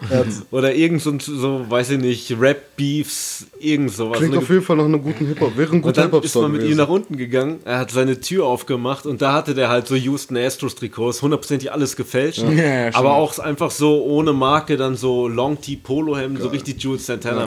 Oder irgend so, so, weiß ich nicht, Rap-Beefs, irgend sowas. Klingt auf jeden Fall nach einem guten Hip-Hop. Wäre ein guter dann ist Hip-Hop-Song man mit ihm nach unten gegangen, er hat seine Tür aufgemacht und da hatte der halt so Houston Astros Trikots, hundertprozentig alles gefälscht, Ja, ja, aber auch einfach so ohne Marke, dann so Long Tee Polo Hemden, so richtig Jules Santana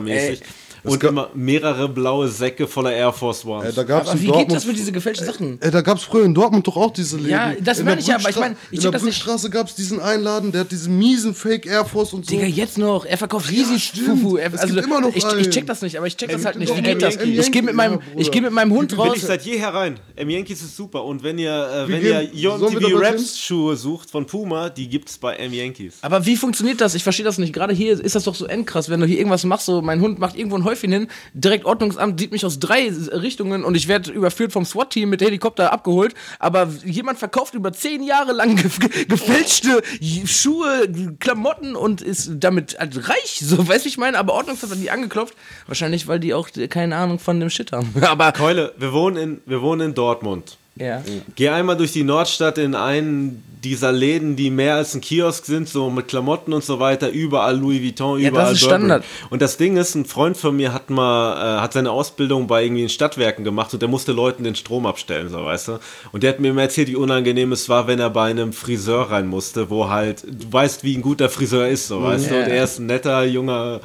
mäßig. und gab- immer mehrere blaue Säcke voller Air Force Ones. Ey, da gab's Aber wie Dortmund, geht das mit diesen gefälschten Sachen? Ey, da gab es früher in Dortmund doch auch diese Läden. Ja, das In meine ich ja, aber ich meine, ich In check der das nicht. Brückstraße gab es diesen Einladen, der hat diese miesen Fake Air Force und so. Digga, jetzt noch. Er verkauft riesig stimmt. Fufu. Er, Es also, gibt immer noch ich, ich check das nicht, aber ich check das halt nicht. Wie geht das? Ich gehe mit, meinem- ja, ich geh mit meinem Hund raus. ich seit jeher rein. M. Yankees ist super. Und wenn ihr, äh, wenn ihr Young sollen wir TV da Raps? Schuhe sucht von Puma, die gibt's bei M. Yankees. Aber wie funktioniert das? Ich verstehe das nicht. Gerade hier ist das doch so endkrass, wenn du hier irgendwas machst, so mein Hund macht irgendwo ein Häufchen hin, direkt Ordnungsamt sieht mich aus drei Richtungen und ich werde überführt vom SWAT-Team mit Helikopter abgeholt. Aber jemand verkauft über zehn Jahre lang ge ge gefälschte Schuhe, Klamotten und ist damit halt reich. *laughs* So, wie ich meine? Aber Ordnungsamt hat die angeklopft. Wahrscheinlich, weil die auch keine Ahnung von dem Shit haben. *laughs* Aber Keule, wir wohnen in, wir wohnen in Dortmund. ja. Geh einmal durch die Nordstadt in einen dieser Läden, die mehr als ein Kiosk sind, so mit Klamotten und so weiter, überall Louis Vuitton, Ja, überall das ist Burberry. Standard. Und das Ding ist, ein Freund von mir hat mal, äh, hat seine Ausbildung bei irgendwie den Stadtwerken gemacht und der musste Leuten den Strom abstellen, so weißt du. Und der hat mir immer erzählt, wie unangenehm es war, wenn er bei einem Friseur rein musste, wo halt, du weißt, wie ein guter Friseur ist, so weißt du. Ja. Und er ist ein netter, junger,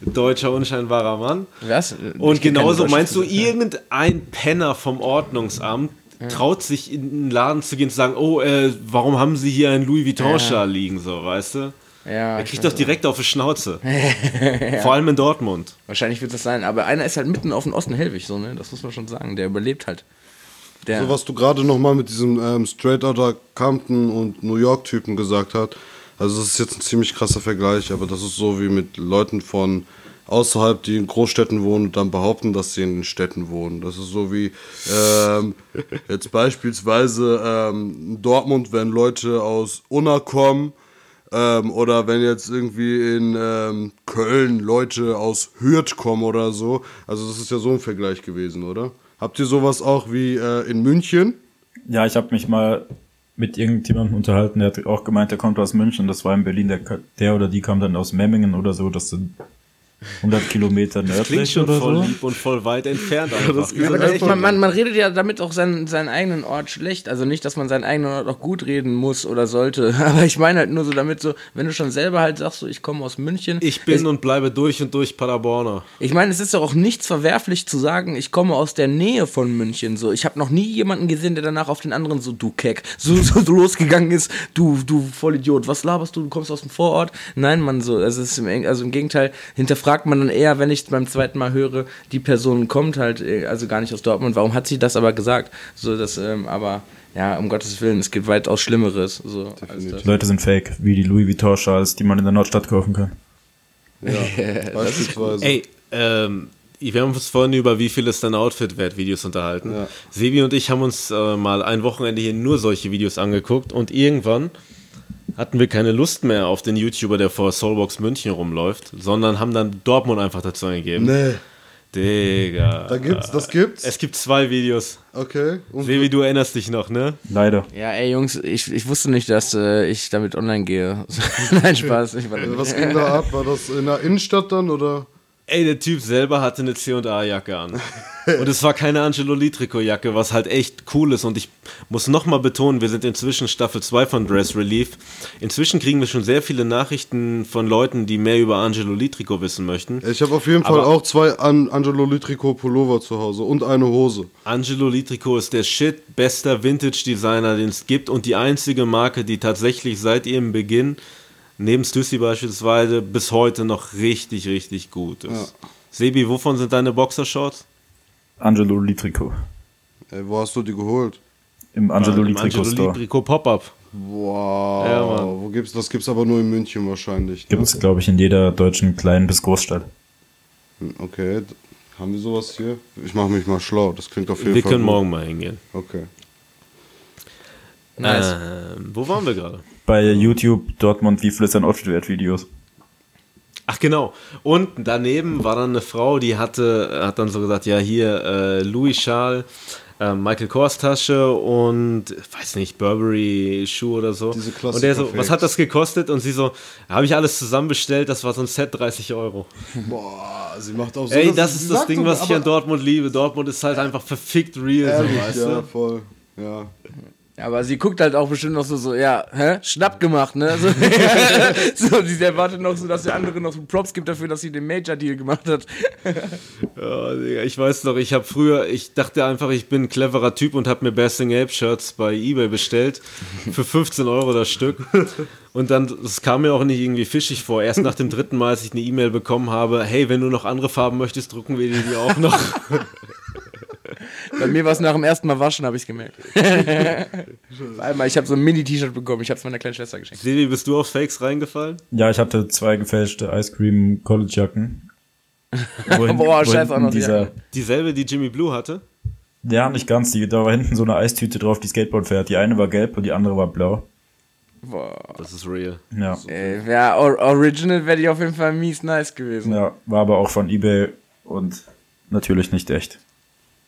deutscher, unscheinbarer Mann. Was? Und Ich genauso meinst du, irgendein Penner vom Ordnungsamt traut sich in den Laden zu gehen und zu sagen, oh, äh, warum haben sie hier einen Louis Vuitton-Schal liegen, so, weißt du? Ja, Er kriegt doch direkt auf die Schnauze. *laughs* Vor allem in Dortmund. Wahrscheinlich wird das sein, aber einer ist halt mitten auf dem Osten Helwig, so, ne? Das muss man schon sagen. Der überlebt halt. Der, So was du gerade nochmal mit diesem ähm, Straight Outta Compton und New York Typen gesagt hast. Also das ist jetzt ein ziemlich krasser Vergleich, aber das ist so wie mit Leuten von außerhalb, die in Großstädten wohnen und dann behaupten, dass sie in den Städten wohnen. Das ist so wie ähm, *laughs* jetzt beispielsweise ähm, in Dortmund, wenn Leute aus Unna kommen ähm, oder wenn jetzt irgendwie in ähm, Köln Leute aus Hürth kommen oder so. Also das ist ja so ein Vergleich gewesen, oder? Habt ihr sowas auch wie äh, in München? Ja, ich habe mich mal mit irgendjemandem unterhalten, der hat auch gemeint, der kommt aus München, das war in Berlin, der, der oder die kam dann aus Memmingen oder so, das sind 100 Kilometer Klingt nördlich schon oder voll so. lieb und voll weit entfernt einfach. Ja, aber das, man, man, man redet ja damit auch seinen, seinen eigenen Ort schlecht. Also nicht, dass man seinen eigenen Ort auch gut reden muss oder sollte. *laughs* Aber ich meine halt nur so damit so, wenn du schon selber halt sagst, so ich komme aus München. ich bin es, und bleibe durch und durch Paderborner. ich meine, es ist doch auch nichts verwerflich zu sagen, ich komme aus der Nähe von München. So, ich habe noch nie jemanden gesehen, der danach auf den anderen so du Keck so, *laughs* so, so losgegangen ist. Du du Vollidiot, was laberst du? Du kommst aus dem Vorort? Nein, man so. Also, es ist im, also im Gegenteil hinterfragt man dann eher, wenn ich es beim zweiten Mal höre, die Person kommt halt äh, also gar nicht aus Dortmund. Warum hat sie das aber gesagt? So das, ähm, aber ja, um Gottes Willen, es gibt weitaus Schlimmeres. So, als das. Die Leute sind fake, wie die Louis Vuitton-Schals, die man in der Nordstadt kaufen kann. Ja, *laughs* beispielsweise. Ey, ähm, wir haben uns vorhin über wie viel ist dein Outfit wert Videos unterhalten. Ja. Sebi und ich haben uns äh, mal ein Wochenende hier nur solche Videos angeguckt und irgendwann hatten wir keine Lust mehr auf den YouTuber, der vor Soulbox München rumläuft, sondern haben dann Dortmund einfach dazu eingegeben. Nee, Digga. da gibt's, das gibt's. Es gibt zwei Videos. Okay. Und Sebi, du erinnerst dich noch, ne? Leider. Ja, ey Jungs, ich, ich wusste nicht, dass äh, ich damit online gehe. *laughs* Nein, Spaß. Ich war äh, was ging da ab? War das in der Innenstadt dann oder? Ey, der Typ selber hatte eine C&A-Jacke an. Und es war keine Angelo Litrico-Jacke, was halt echt cool ist. Und ich muss nochmal betonen, wir sind inzwischen Staffel 2 von Dress Relief. Inzwischen kriegen wir schon sehr viele Nachrichten von Leuten, die mehr über Angelo Litrico wissen möchten. Ich habe auf jeden Fall Aber- auch zwei An Angelo Litrico Pullover zu Hause und eine Hose. Angelo Litrico ist der shit bester Vintage-Designer, den es gibt und die einzige Marke, die tatsächlich seit ihrem Beginn, neben Stussy beispielsweise, bis heute noch richtig, richtig gut ist. Sebi, wovon sind deine Boxershorts? Angelo Litrico. Ey, wo hast du die geholt? Im Angelo Im Litrico Angelo Store. Litrico Pop-Up. Wow. Ja, Mann. Wo gibt's das? Gibt's aber nur in München wahrscheinlich. Ne? Gibt es, glaube ich, in jeder deutschen kleinen bis Großstadt. Hm, Okay. Haben wir sowas hier? Ich mache mich mal schlau. Das klingt auf jeden Wir Fall. können gut. morgen mal hingehen. Okay. Nice. Ähm, wo waren wir gerade? Bei YouTube Dortmund, wie viel ist dein Outfit wert Videos? Ach genau. Und daneben war dann eine Frau, die hatte, hat dann so gesagt, ja hier äh, Louis Schal, äh, Michael Kors Tasche und weiß nicht Burberry Schuh oder so. Diese und der so, was hat das gekostet? Und sie so, habe ich alles zusammen bestellt, das war so ein Set 30 Euro. Boah, sie macht auch so. Ey, das ist das Ding, was ich an Dortmund liebe. Dortmund ist halt einfach verfickt real, so, Ehrlich, weißt ja, du? voll. Ja. Aber sie guckt halt auch bestimmt noch so, so ja, hä? Schnapp gemacht, ne? So, *laughs* so sie erwartet noch so, dass der andere noch so Props gibt dafür, dass sie den Major-Deal gemacht hat. *laughs* Ja, Digga, ich weiß noch, ich habe früher, ich dachte einfach, ich bin ein cleverer Typ und habe mir Basting Ape Shirts bei eBay bestellt für *laughs* 15 Euro das Stück. Und dann, das kam mir auch nicht irgendwie fischig vor. Erst nach dem dritten Mal, als ich eine E-Mail bekommen habe, hey, wenn du noch andere Farben möchtest, drucken wir dir die auch noch. Bei mir war es nach dem ersten Mal waschen, habe *laughs* ich es gemerkt. Einmal, ich habe so ein Mini-T-Shirt bekommen, ich habe es meiner kleinen Schwester geschenkt. Sevi, bist du auf Fakes reingefallen? Ja, ich hatte zwei gefälschte Ice Cream College Jacken. *laughs* Wohin, Boah, scheiß auch noch die dieser. Dieselbe, die Jimmy Blue hatte? Ja, nicht ganz. Die, da war hinten so eine Eistüte drauf, die Skateboard fährt. Die eine war gelb und die andere war blau. Boah. Das ist real. Ja, Ey, ja, or original wäre die auf jeden Fall mies nice gewesen. ja, war aber auch von eBay und natürlich nicht echt.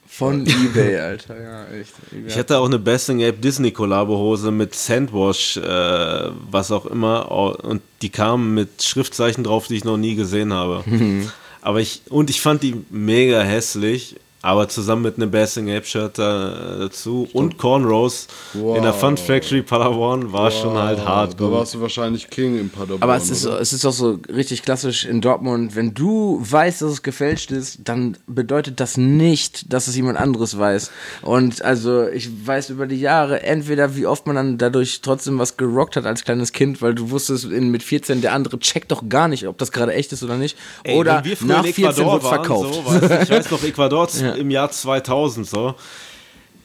Von Ebay, *laughs* Alter, ja, echt. Ich hatte auch eine Basting Ape Disney Kollabo-Hose mit Sandwash, äh, was auch immer, und die kamen mit Schriftzeichen drauf, die ich noch nie gesehen habe. *laughs* aber ich, und ich fand die mega hässlich, aber zusammen mit einem Basting Ape Shirt da, dazu und Cornrows in der Fun Factory Palawan war schon halt hart. Da warst du wahrscheinlich King im Paderborn. Aber es ist, oder? es ist auch so richtig klassisch in Dortmund, wenn du weißt, dass es gefälscht ist, dann bedeutet das nicht, dass es jemand anderes weiß. Und also ich weiß über die Jahre entweder, wie oft man dann dadurch trotzdem was gerockt hat als kleines Kind, weil du wusstest in, mit 14, der andere checkt doch gar nicht, ob das gerade echt ist oder nicht. Ey, oder wenn wir früher nach in 14 Ecuador wird waren, verkauft. So, weißt ich weiß noch, *laughs* Ecuador im Jahr 2000 so.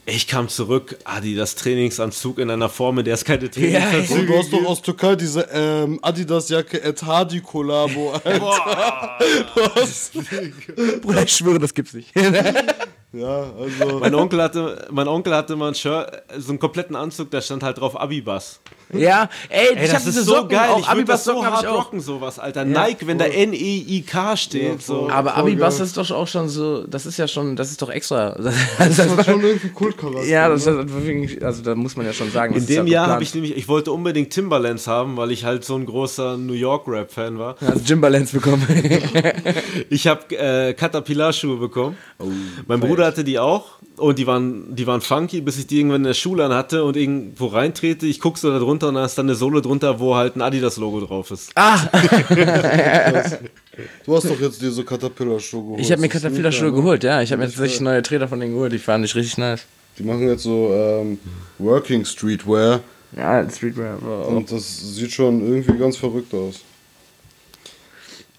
Ich kam zurück, Adidas Trainingsanzug in einer Form, in der es keine Trainingsanzüge du hast doch aus Türkei diese ähm, Adidas-Jacke Ed Hardy Kollabo. Alter. *laughs* Bruder, ich schwöre, das gibt's nicht. *laughs* Ja, also. Mein Onkel hatte, mein Onkel hatte mal ein Shirt, so einen kompletten Anzug, da stand halt drauf Abibas. ja, ey, Ey, ich das diese ist so Socken, geil. auch Ich würde das so hart rocken, sowas, Alter. Nike, wenn da N-E-I-K steht, so. Aber Voll Abibas geil. ist doch auch schon so, das ist ja schon, das ist doch extra. *laughs* Das, Das hat schon irgendwie Kultcharakter. ja, das ne? also da muss man ja schon sagen. In das ist dem ja Jahr habe ich nämlich, ich wollte unbedingt Timberlands haben, weil ich halt so ein großer New York Rap-Fan war. Hast Jimbalance bekommen. *laughs* Ich habe äh, Caterpillar-Schuhe bekommen. Oh, mein Bruder hatte die auch und die waren, die waren funky, bis ich die irgendwann in der Schule anhatte und irgendwo reintrete. Ich gucke so da drunter und da ist dann eine Sohle drunter, wo halt ein Adidas-Logo drauf ist. Ah, *laughs* Du hast doch jetzt diese Caterpillar-Schuhe geholt. ich habe mir Caterpillar-Schuhe ne? geholt, ja. Ich habe mir tatsächlich neue Treter von denen geholt. Die fand ich richtig nice. Die machen jetzt so ähm, Working Streetwear Ja, Streetwear. und das sieht schon irgendwie ganz verrückt aus.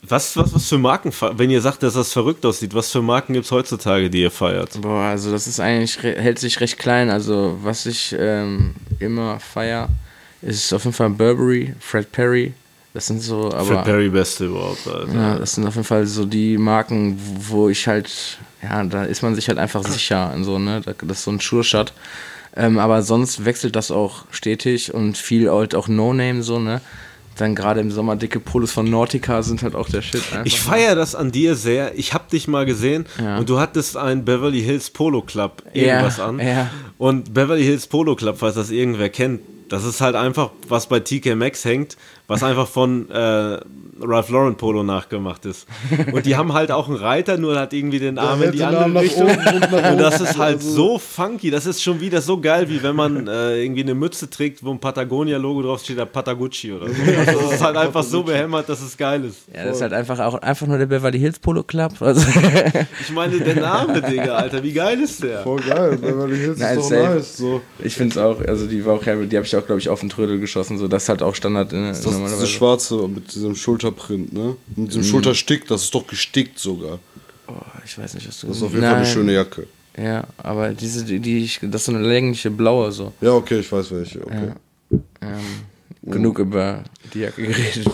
Was, was, was für Marken, wenn ihr sagt, dass das verrückt aussieht, was für Marken gibt es heutzutage, die ihr feiert? Boah, also das ist eigentlich, hält sich recht klein. Also was ich ähm, immer feier, ist auf jeden Fall Burberry, Fred Perry. Das sind so, aber... Fred Perry Beste überhaupt, Alter. Ja, das sind auf jeden Fall so die Marken, wo ich halt, ja, da ist man sich halt einfach sicher so, ne? Da- Das ist so ein Sure-Shot. Ähm, aber sonst wechselt das auch stetig und viel halt auch No-Name so, ne? Dann gerade im Sommer dicke Polos von Nautica sind halt auch der Shit. Einfach. Ich feiere das an dir sehr. Ich habe dich mal gesehen Ja. und du hattest ein Beverly Hills Polo Club irgendwas Ja, an. ja. Und Beverly Hills Polo Club, falls das irgendwer kennt, das ist halt einfach, was bei TK Maxx hängt, was einfach von äh, Ralph Lauren Polo nachgemacht ist. Und die haben halt auch einen Reiter, nur hat irgendwie den Arm in die andere Richtung. oben und das ist halt so funky. Das ist schon wieder so geil, wie wenn man äh, irgendwie eine Mütze trägt, wo ein Patagonia-Logo draufsteht, da Patagucci oder so. Also das ist halt einfach so behämmert, dass es geil ist. ja, das ist halt einfach auch einfach nur der Beverly Hills Polo Club. Also, Ich meine, der Name, Digga, Alter, wie geil ist der? Voll geil, Beverly Hills Nein, ist doch nice. So. ich finde es auch, also die war auch, die habe ich auch, glaube ich, auf den Trödel geschossen. So, das ist halt auch Standard in, Das ist diese normalerweise. schwarze mit diesem Schulterprint, ne? Mit diesem Schulterstick, das ist doch gestickt sogar. Oh, ich weiß nicht, was du Das ist auf jeden Fall eine schöne Jacke. Ja, aber diese, die, die ich, das ist so eine längliche blaue so. Ja, okay, ich weiß welche. Okay. Ähm, Genug über die Jacke geredet.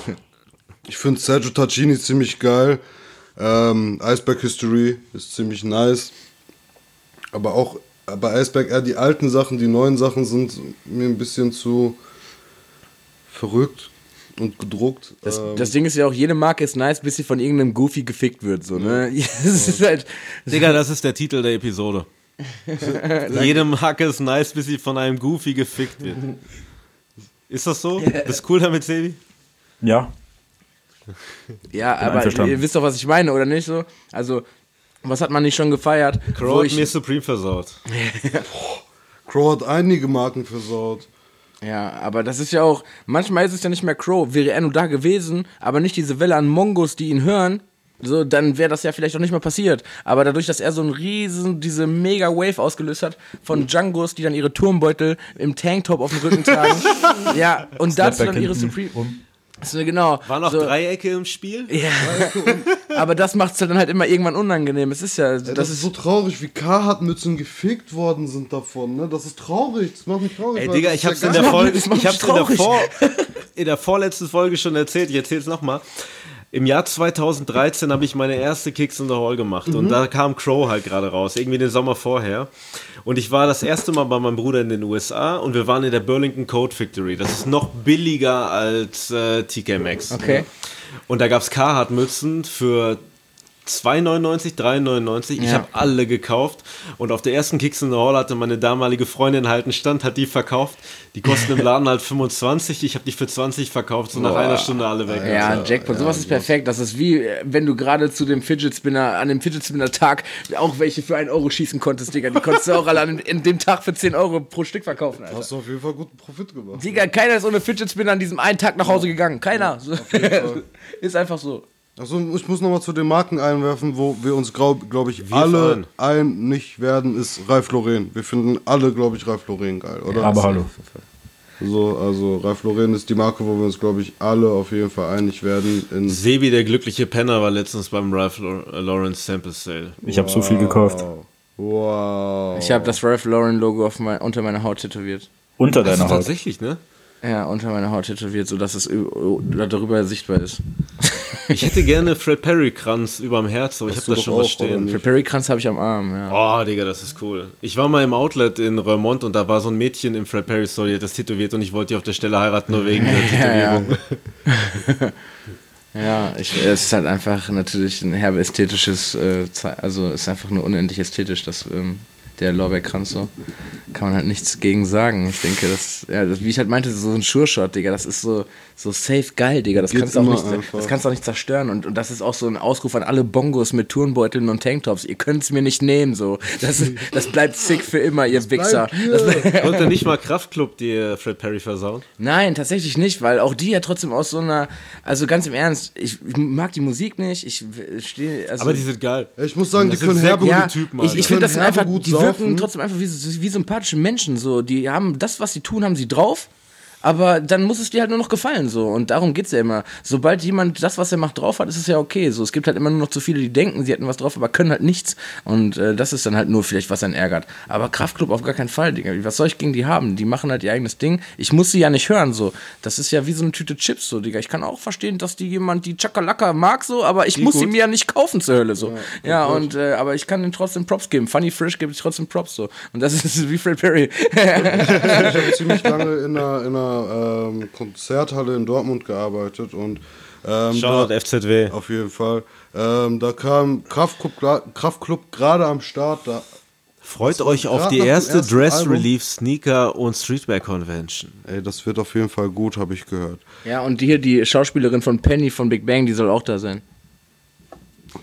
Ich finde Sergio Tacchini ziemlich geil. Ähm, Iceberg History ist ziemlich nice. Aber auch bei Iceberg eher die alten Sachen, die neuen Sachen sind mir ein bisschen zu verrückt und gedruckt. Das, Ähm, das Ding ist ja auch, jede Marke ist nice, bis sie von irgendeinem Goofy gefickt wird, so, ne? *laughs* Es ist halt, Digga, das ist der Titel der Episode. *laughs* Jede Marke ist nice, bis sie von einem Goofy gefickt wird. Ist das so? Bist cool damit, Sebi? Ja, ja, aber ihr wisst doch, was ich meine, oder nicht so? Also, was hat man nicht schon gefeiert? Crow hat ich, mir Supreme versaut. Crow hat einige Marken versaut. Ja, aber das ist ja auch, manchmal ist es ja nicht mehr Crow, wäre er nur da gewesen, aber nicht diese Welle an Mongos, die ihn hören, so, dann wäre das ja vielleicht auch nicht mehr passiert. Aber dadurch, dass er so einen riesen, diese mega Wave ausgelöst hat von Djangos, die dann ihre Turmbeutel im Tanktop auf dem Rücken tragen. *laughs* ja, und dazu dann ihre Supreme. So, genau. Waren noch so, Dreiecke im Spiel? Ja. *laughs* aber das macht es dann halt immer irgendwann unangenehm. Es ist ja, Ey, das, ist so traurig, wie Carhartt-Mützen gefickt worden sind davon, ne? Das ist traurig, das macht mich traurig. Ey, Digga, das ich hab's ja in der Folge, *laughs* das ich hab's in der. Vor, *laughs* in der vorletzten Folge schon erzählt, ich erzähl's nochmal. Im Jahr 2013 habe ich meine erste Kicks in the Hall gemacht und da kam Crow halt gerade raus, irgendwie den Sommer vorher. Und ich war das erste Mal bei meinem Bruder in den USA und wir waren in der Burlington Code Factory. Das ist noch billiger als äh, TK Maxx. Okay. Und da gab's Carhartt-Mützen für 2,99, 3,99. Ich Ja. habe alle gekauft. Und auf der ersten Kicks in the Hall hatte meine damalige Freundin halt einen Stand, hat die verkauft. Die kosten im *laughs* Laden halt 25. Ich habe die für 20 verkauft, so nach Boah. einer Stunde alle weg. Ja, Jackpot, sowas ist perfekt. Das ist wie, äh, wenn du gerade zu dem Fidget Spinner, an dem Fidget Spinner Tag auch welche für einen Euro schießen konntest, Digga. Die konntest du auch alle an, in dem Tag für 10 Euro pro Stück verkaufen, Alter. Hast du auf jeden Fall guten Profit gemacht. Digga, keiner ist ohne Fidget Spinner an diesem einen Tag nach Hause gegangen. Keiner. *laughs* Ist einfach so. Also ich muss nochmal zu den Marken einwerfen, wo wir uns, glaube glaub ich, Wir alle einig werden, ist Ralph Lauren. Wir finden alle, glaube ich, Ralph Lauren geil, oder? Aber hallo. So, also Ralph Lauren ist die Marke, wo wir uns, glaube ich, alle auf jeden Fall einig werden. In Sebi, der glückliche Penner, war letztens beim Ralph Lau- Lawrence Sample Sale. Ich habe so viel gekauft. wow. Ich habe das Ralph Lauren Logo auf mein, unter meiner Haut tätowiert. Unter deiner ist Haut. tatsächlich, ne? Ja, unter meiner Haut tätowiert, sodass es darüber sichtbar ist. *laughs* Ich hätte gerne Fred Perry Kranz überm Herz, aber ich habe da schon was auch, oder stehen. Für Perry Kranz habe ich am Arm, ja. Oh, Digga, das ist cool. Ich war mal im Outlet in Reumont und da war so ein Mädchen im Fred Perry Store, die hat das tätowiert und ich wollte die auf der Stelle heiraten, nur wegen der *laughs* Ja, Tätowierung. *laughs* Ja, ich, es ist halt einfach natürlich ein herbe ästhetisches, äh, also es ist einfach nur unendlich ästhetisch, das, ähm, der Lorbeerkranz so. Kann man halt nichts gegen sagen. Ich denke, das, ja, das, wie ich halt meinte, so ein Sure-Shot, Digga, das ist so, so safe geil, Digga. Das kannst, du auch nicht, einfach. das kannst du auch nicht zerstören. Und, und das ist auch so ein Ausruf an alle Bongos mit Turnbeuteln und Tanktops. Ihr könnt es mir nicht nehmen, so. Das, *laughs* das bleibt sick für immer, ihr Wichser. Das, *laughs* Konnte nicht mal Kraftclub dir Fred Perry versauen? Nein, tatsächlich nicht, weil auch die ja trotzdem aus so einer, also ganz im Ernst, ich, ich mag die Musik nicht, ich stehe, also Aber die sind geil. Ich muss sagen, die Das können sehr herbe gute ja, Typen, ich, Alter. ich finde, das einfach, gut die wirken saufen. trotzdem einfach wie, wie sympathische Menschen, so, die haben das, was sie tun, haben sie drauf. Aber dann muss es dir halt nur noch gefallen, so. Und darum geht's ja immer. Sobald jemand das, was er macht, drauf hat, ist es ja okay. So, es gibt halt immer nur noch zu viele, die denken, sie hätten was drauf, aber können halt nichts. Und äh, das ist dann halt nur vielleicht, was einen ärgert. Aber Kraftclub auf gar keinen Fall, Digga. Was soll ich gegen die haben? Die machen halt ihr eigenes Ding. Ich muss sie ja nicht hören, so. Das ist ja wie so eine Tüte Chips, so, Digga. Ich kann auch verstehen, dass die jemand die Chakalaka mag, so, aber ich muss sie gut. mir ja nicht kaufen zur Hölle, so. Ja, und, äh, aber ich kann ihnen trotzdem Props geben. Funny Frisch gebe ich trotzdem Props, so. Und das *laughs* ist wie Fred Perry. Ich habe ziemlich lange in einer, in einer ähm, Konzerthalle in Dortmund gearbeitet und ähm, Shoutout da, FZW. auf jeden Fall. Ähm, da kam Kraftclub, Kraftclub gerade am Start. Da, Freut euch auf die erste Dress Album. Relief Sneaker und Streetwear Convention. ey, das wird auf jeden Fall gut, habe ich gehört. Ja, und die hier, die Schauspielerin von Penny von Big Bang, die soll auch da sein.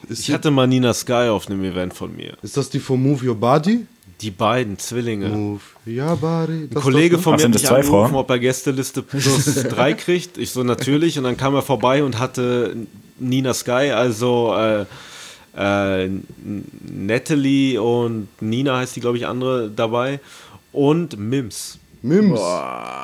Ist, Ich hatte mal Nina Sky auf einem Event von mir. ist das die von Move Your Body? Die beiden Zwillinge. Move Your Body. Ein Kollege von mir sind hat mich zwei angerufen, Frauen? ob er Gästeliste plus *laughs* drei kriegt. Ich so, natürlich. Und dann kam er vorbei und hatte Nina Sky, also äh, äh, Natalie und Nina heißt die, glaube ich, andere dabei. Und Mims. Mims.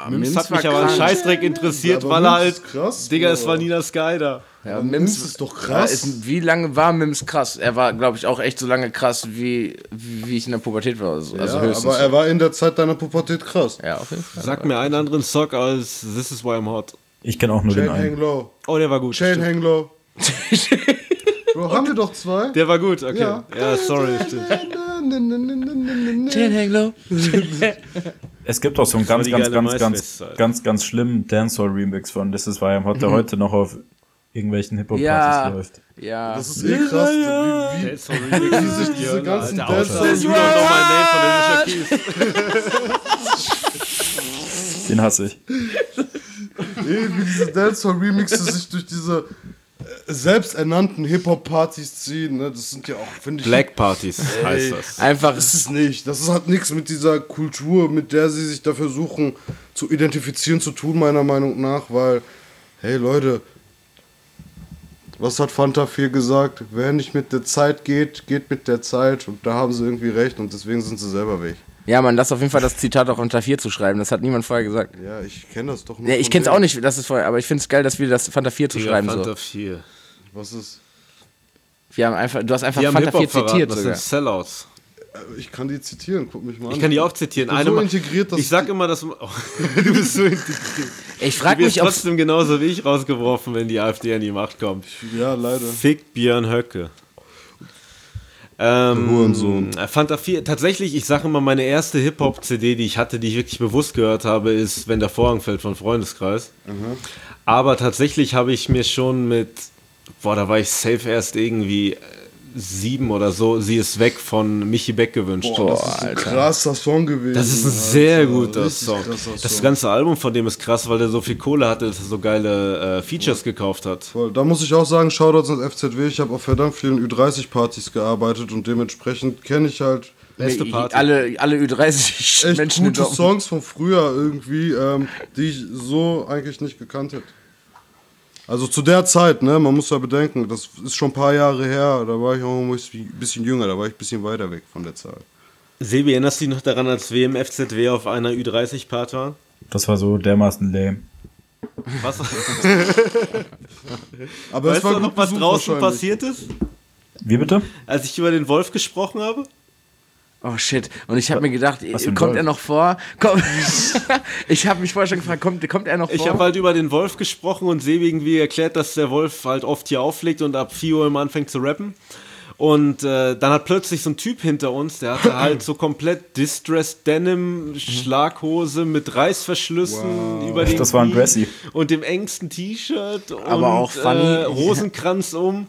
Mims, hat mich aber einen Scheißdreck interessiert, Aber weil er Mims halt. ist krass, Digga, es Bruder. war Nina Sky da. Ja, Mims ist doch krass. Ja, ist, wie lange war Mims krass? Er war, glaube ich, auch echt so lange krass, wie, wie ich in der Pubertät war. Also, also ja, höchstens. aber er war in der Zeit deiner Pubertät krass. ja, auf jeden Fall. Sag mir einen anderen Song als This is why I'm hot. Ich kenne auch nur Chain den Hang einen. Low. Oh, der war gut. Chain. Hang Low. *laughs* Bro, haben wir doch zwei? Der war gut, okay. Ja. Ja, sorry. *laughs* Chain Hang Low. *laughs* Es gibt auch so einen ganz, ganz, ganz, ganz, MySpace-Zeit. ganz, ganz schlimmen Dancehall-Remix von This Is Why I'm Hot, der heute noch auf irgendwelchen Hip-Hop-Partys Ja. läuft. Ja. Das ist eh krass, wie, wie, Sorry, wie sich diese ganzen Alicia Den hasse ich. *laughs* wie diese Dancehall-Remixe sich durch diese selbsternannten Hip-Hop-Partys ziehen. Ne? Das sind ja auch, finde ich. Black Partys heißt das. Einfach, Das ist nicht. Das hat nichts mit dieser Kultur, mit der sie sich da versuchen zu identifizieren, zu tun, meiner Meinung nach, weil, hey Leute, was hat Fanta 4 gesagt? Wer nicht mit der Zeit geht, geht mit der Zeit. Und da haben sie irgendwie recht und deswegen sind sie selber weg. Ja, man, lass auf jeden Fall das Zitat auch unter 4 zu schreiben. Das hat niemand vorher gesagt. Ja, ich kenne das doch nur. Ja, ich kenn's denen. auch nicht, das ist vorher, aber ich find's geil, dass wir das Fanta 4 zu schreiben. So. Fanta 4. Was ist. Wir haben einfach, du hast einfach Die haben Fanta 4 Hip-Hop verraten, zitiert das sogar. sind Sellouts. Ich kann die zitieren, guck mich mal an. Ich kann die auch zitieren. Ich bin Eine so integriert, dass ich sag immer, dass oh, *laughs* du bist so integriert. Ich Du frag wirst mich, ob trotzdem genauso wie ich rausgeworfen, wenn die AfD an die Macht kommt. Ja, leider. Fick Björn Höcke. Ähm, Hurensohn. äh, Fanta 4, tatsächlich, ich sage immer, meine erste Hip-Hop-CD, die ich hatte, die ich wirklich bewusst gehört habe, ist Wenn der Vorhang fällt von Freundeskreis. Aber tatsächlich habe ich mir schon mit, boah, da war ich safe erst irgendwie äh, sieben oder so, sie ist weg von Michi Beck gewünscht. Boah, das ist ein krasser Song gewesen. Das ist ein Alter. sehr guter Song. krasser Das Song. ganze Album von dem ist krass, weil der so viel Kohle hatte, dass er so geile äh, Features gekauft hat. Voll. Da muss ich auch sagen, Shoutouts an FZW. Ich habe auf verdammt vielen Ü30-Partys gearbeitet und dementsprechend kenne ich halt Beste Party. alle, alle Ü30 echt Menschen gute. Songs von früher irgendwie, ähm, die ich so eigentlich nicht gekannt hätte. Also zu der Zeit, ne, man muss ja bedenken, das ist schon ein paar Jahre her, da war ich auch ein bisschen jünger, da war ich ein bisschen weiter weg von der Zahl. Sebi, erinnerst du dich noch daran, als wir im FZW auf einer Ü30-Part waren? Das war so dermaßen lame. Was? Aber weißt es war du noch, was draußen passiert ist? Wie bitte? Als ich über den Wolf gesprochen habe? Oh shit. Und ich habe mir gedacht, kommt Wolf? er noch vor? Komm. *laughs* ich habe mich vorher schon gefragt, kommt, kommt er noch vor? Ich habe halt über den Wolf gesprochen und Sebi irgendwie erklärt, dass der Wolf halt oft hier auflegt und ab 4 Uhr immer anfängt zu rappen. Und äh, dann hat plötzlich so ein Typ hinter uns, der hatte halt so komplett Distressed Denim, Schlaghose mit Reißverschlüssen über den Das war ein Dressy. und dem engsten T-Shirt und Aber auch funny. Äh, Rosenkranz um.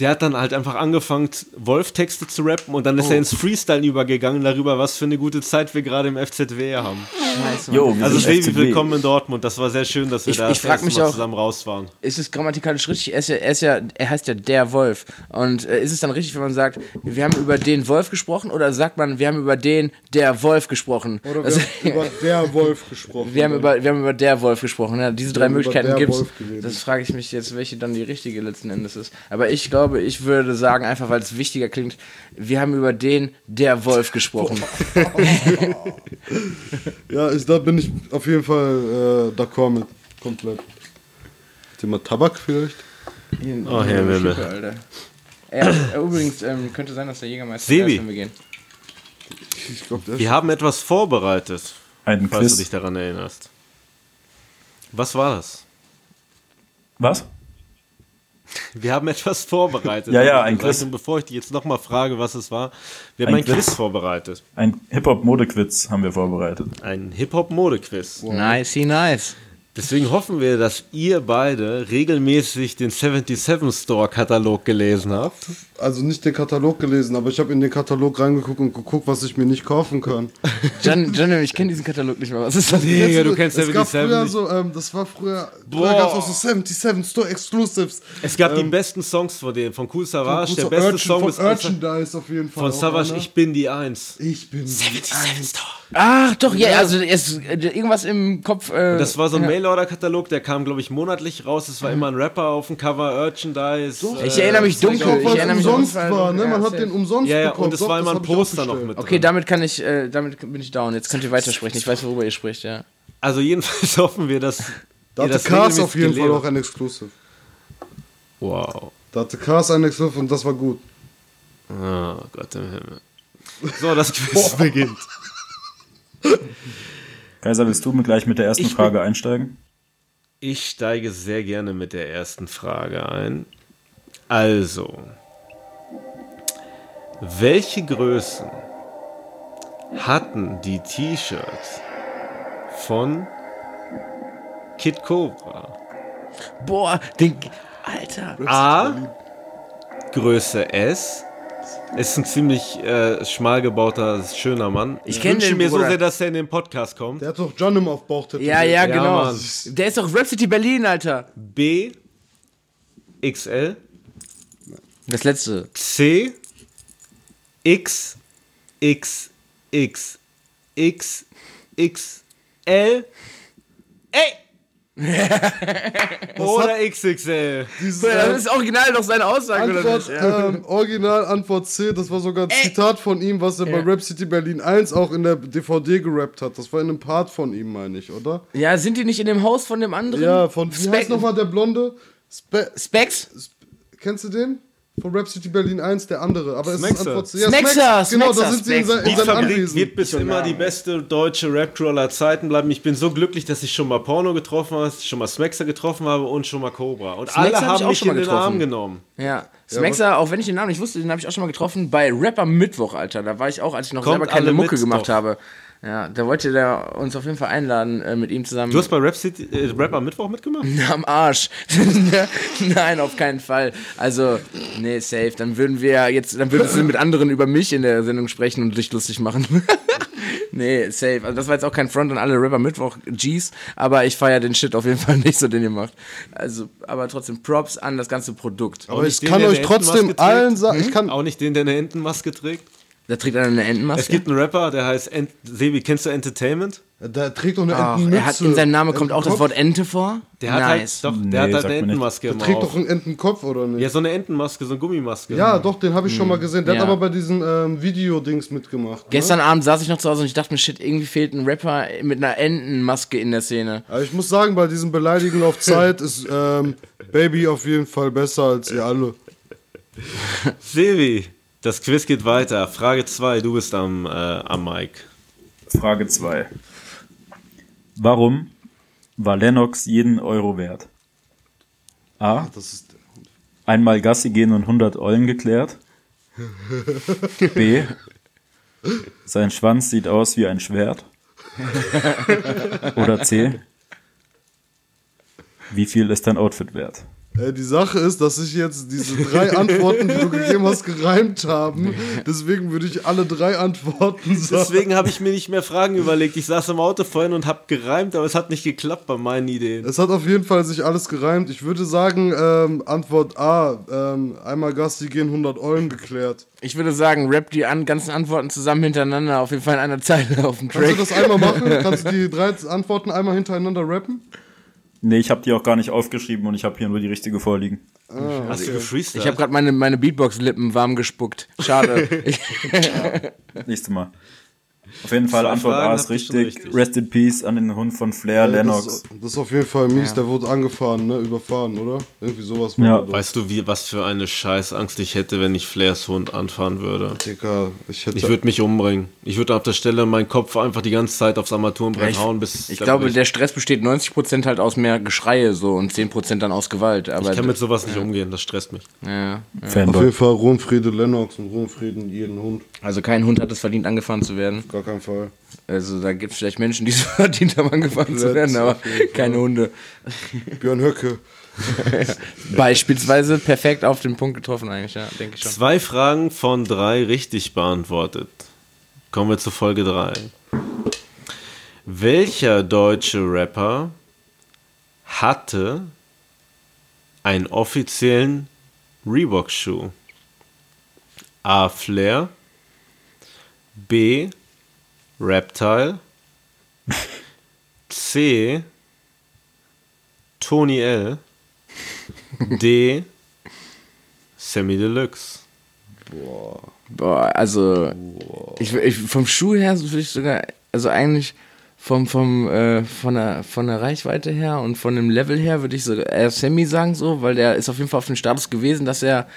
Der hat dann halt einfach angefangen, Wolf-Texte zu rappen und dann ist er ins Freestyle übergegangen darüber, was für eine gute Zeit wir gerade im FZW haben. Scheiße. Jo, wir Also FZW. willkommen in Dortmund. Das war sehr schön, dass wir Ich- da ich das mich Mal auch- zusammen raus waren. Ist es grammatikalisch richtig? Er, ist ja, er, ist ja, er heißt ja der Wolf. Und äh, ist es dann richtig, wenn man sagt, wir haben über den Wolf gesprochen oder sagt man, wir haben über den der Wolf gesprochen? Oder wir Also, haben *laughs* über der Wolf gesprochen. wir, haben über, wir haben über der Wolf gesprochen. Ja, diese drei haben über Möglichkeiten gibt es. Das frage ich mich jetzt, welche dann die richtige letzten Endes ist. Aber ich glaube, ich würde sagen, einfach weil es wichtiger klingt, wir haben über den der Wolf gesprochen. *laughs* Ja, ich, da bin ich auf jeden Fall äh, d'accord mit. Komplett. Thema Tabak vielleicht? Oh, Herr Alter. Ja, übrigens, ähm, könnte sein, dass der Jägermeister Sebi. ist, wenn wir gehen. Ich glaube, der Wir haben etwas vorbereitet, Ein falls du Quiz. dich daran erinnerst. Was war das? Was? *laughs* Wir haben etwas vorbereitet. Ja, ja, ein Gleich, Quiz. und Bevor ich dich jetzt nochmal frage, was es war, wir haben Ein ein Quiz Quiz. vorbereitet. Ein Hip-Hop-Modequiz haben wir vorbereitet. Ein Hip-Hop-Mode-Quiz. Nice, nice. Deswegen hoffen wir, dass ihr beide regelmäßig den 77 Store-Katalog gelesen habt. also nicht den Katalog gelesen, aber ich habe in den Katalog reingeguckt und geguckt, was ich mir nicht kaufen kann. Jan, Jan, ich kenne diesen Katalog nicht mehr. Was ist das? Digga, du kennst es gab 77 früher nicht. so, ähm, das war früher, Boah. früher gab es auch so 77 Store Exclusives. Es gab die Ähm, besten Songs von dem, von Cool Savage. Der Von beste Urchin- Song von ist Urchandise auf jeden Fall. von auch Savage, einer. ich bin die Eins. Ich bin 77 Store. Ach, doch, ja, also es, äh, irgendwas im Kopf. Äh, Das war so ein ja. Mail-Order-Katalog, der kam, glaube ich, monatlich raus. Es war immer ein Rapper auf dem Cover, Urchandise. Ich erinnere mich dunkel, Auch ich erinnere mich umsonst war, ne? Man Ja, hat den umsonst Ja, ja, bekommen. und es Doch, war das immer ein Poster noch mit Okay, drin. damit kann ich, äh, damit bin ich down. Jetzt könnt ihr weitersprechen. Ich weiß, worüber ihr spricht, ja. Also jedenfalls *laughs* hoffen wir, dass Da hatte das Cars auf jeden Fall gelesen auch ein Exclusive. Wow. Da hatte Cars ein Exclusive und das war gut. Oh Gott im Himmel. So, das *laughs* Quiz beginnt. *laughs* Kaiser, willst du mit gleich mit der ersten Ich- Frage einsteigen? Ich steige sehr gerne mit der ersten Frage ein. Also, welche Größen hatten die T-Shirts von Kid Cobra? Boah, den. Alter. A, Größe S. Ist ein ziemlich äh, schmal gebauter, schöner Mann. Ich kenn wünsche den, mir so Bruder. sehr, dass er in den Podcast kommt. Der hat doch John im Aufbauch. Ja, ja, Ja, genau. Mann. Der ist doch Rap City Berlin, Alter. B, XL, Das letzte. C, X, X, X, X, X, L, ey! Oder XXL. Dieses, Das äh, ist original doch seine Aussage, oder Antwort, nicht? Ja. ähm, Original Antwort C, das war sogar ein Zitat von ihm, was er bei Rap City Berlin 1 auch in der DVD gerappt hat. Das war in einem Part von ihm, meine ich, oder? ja, sind die nicht in dem Haus von dem anderen? Ja, von, wie heißt nochmal der Blonde? Spe Specs? Kennst du den? Von Rap City Berlin 1, der andere. Aber es ist Smexer. Antwort C. Smexer, Genau, da Smexer, sind sie in, sein, in Die seinem Fabrik Anwesen. wird bis immer die beste deutsche Rap-Crew aller Zeiten bleiben. Ich bin so glücklich, dass ich schon mal Porno getroffen habe, schon mal Smexer getroffen habe und schon mal Cobra. Und Smexer alle hab ich haben auch mich schon in mal den Arm genommen. Ja. Smexer, auch wenn ich den Namen nicht wusste, den habe ich auch schon mal getroffen bei Rapper Mittwoch, Alter. Da war ich auch, als ich noch Kommt selber keine Mucke mit, gemacht habe. Ja, da wollte der uns auf jeden Fall einladen, äh, mit ihm zusammen. Du hast bei Rap City, äh, Rap am Mittwoch mitgemacht? *laughs* Am Arsch. *laughs* Nein, auf keinen Fall. Also, nee, safe. Dann würden wir jetzt, dann würdest du mit anderen über mich in der Sendung sprechen und dich lustig machen. *laughs* nee, safe. Also das war jetzt auch kein Front an alle Rapper Mittwoch Gs, aber ich feiere den Shit auf jeden Fall nicht so, den ihr macht. Also, aber trotzdem Props an das ganze Produkt. Aber ich kann euch trotzdem allen sagen, ich kann, Auch nicht den, der eine Entenmaske trägt? Da trägt einer eine Entenmaske. Es gibt einen Rapper, der heißt Ent Sebi, kennst du Entertainment? der trägt doch eine Ach, Entenmütze. er hat in seinem Namen kommt auch das. Wort Ente vor. Der hat nice. halt, doch, Nee, der hat halt eine. Entenmaske Der trägt auf. doch einen Entenkopf, oder nicht? Ja, so eine Entenmaske, so eine Gummimaske. Ja, doch, den habe ich schon mal gesehen. Der Ja. hat aber bei diesen ähm, Video-Dings mitgemacht. Ne? Gestern Abend saß ich noch zu Hause und ich dachte mir, shit, irgendwie fehlt ein Rapper mit einer Entenmaske in der Szene. Aber ich muss sagen, bei diesen Beleidigungen auf Zeit ist ähm, Baby auf jeden Fall besser als ihr alle. Sebi, das Quiz geht weiter. Frage 2, du bist am, äh, am Mic. Frage 2. Warum war Lennox jeden Euro wert? A. Das ist Einmal Gassi gehen und 100 Eulen geklärt. *laughs* B. Sein Schwanz sieht aus wie ein Schwert. *laughs* Oder C. Wie viel ist dein Outfit wert? Äh, die Sache ist, dass sich jetzt diese drei *laughs* Antworten, die du gegeben hast, gereimt haben. Deswegen würde ich alle drei Antworten sagen. Deswegen habe ich mir nicht mehr Fragen überlegt. Ich saß im Auto vorhin und habe gereimt, aber es hat nicht geklappt bei meinen Ideen. Es hat auf jeden Fall sich alles gereimt. Ich würde sagen, ähm, Antwort A, ähm, einmal Gasti gehen 100 Eulen geklärt. Ich würde sagen, rap die an, ganzen Antworten zusammen hintereinander auf jeden Fall in einer Zeile auf dem Kannst Track. du das einmal machen? *laughs* Kannst du die drei Antworten einmal hintereinander rappen? Nee, ich habe die auch gar nicht aufgeschrieben und ich habe hier nur die richtige vorliegen. Hast du gefreestylt? Ich habe gerade meine, meine Beatbox-Lippen warm gespuckt. Schade. Ich, *laughs* *laughs* Nächstes Mal. Auf jeden Fall Antwort Fragen A ist richtig. richtig. Rest in Peace an den Hund von Flair, Das, Lennox. ist- das ist auf jeden Fall mies. Der wurde angefahren, ne? Überfahren, oder? Irgendwie sowas Ja. Weißt du, wie, was für eine Scheißangst ich hätte, wenn ich Flairs Hund anfahren würde? Digga, ich hätte. Ich würde mich umbringen. Ich würde auf der Stelle meinen Kopf einfach die ganze Zeit aufs Armaturenbrett ich hauen, bis. ich glaube, bricht. der Stress besteht 90% halt aus mehr Geschreie so und 10% dann aus Gewalt. Aber ich kann mit sowas nicht umgehen, das stresst mich. ja, auf jeden Fall Ruhm, Friede Lennox und Ruhm, Frieden jeden Hund. also kein Hund hat es verdient, angefahren zu werden. Gar keinen Fall. Also da gibt es vielleicht Menschen, die *laughs* es verdient haben, angefahren zu werden, aber keine Hunde. Björn Höcke. *laughs* Beispielsweise perfekt auf den Punkt getroffen eigentlich, ja, denke ich schon. Zwei Fragen von drei richtig beantwortet. Kommen wir zu Folge 3. Welcher deutsche Rapper hatte einen offiziellen Reebok-Schuh? A. Flair. B. Reptile. C. Tony L. D. Sammy Deluxe. Boah, also Ich, ich, vom Schuh her würde ich sogar, also eigentlich vom, vom, äh, von, der, von der Reichweite her und von dem Level her würde ich sogar eher Sammy sagen so, weil der ist auf jeden Fall auf dem Status gewesen, dass er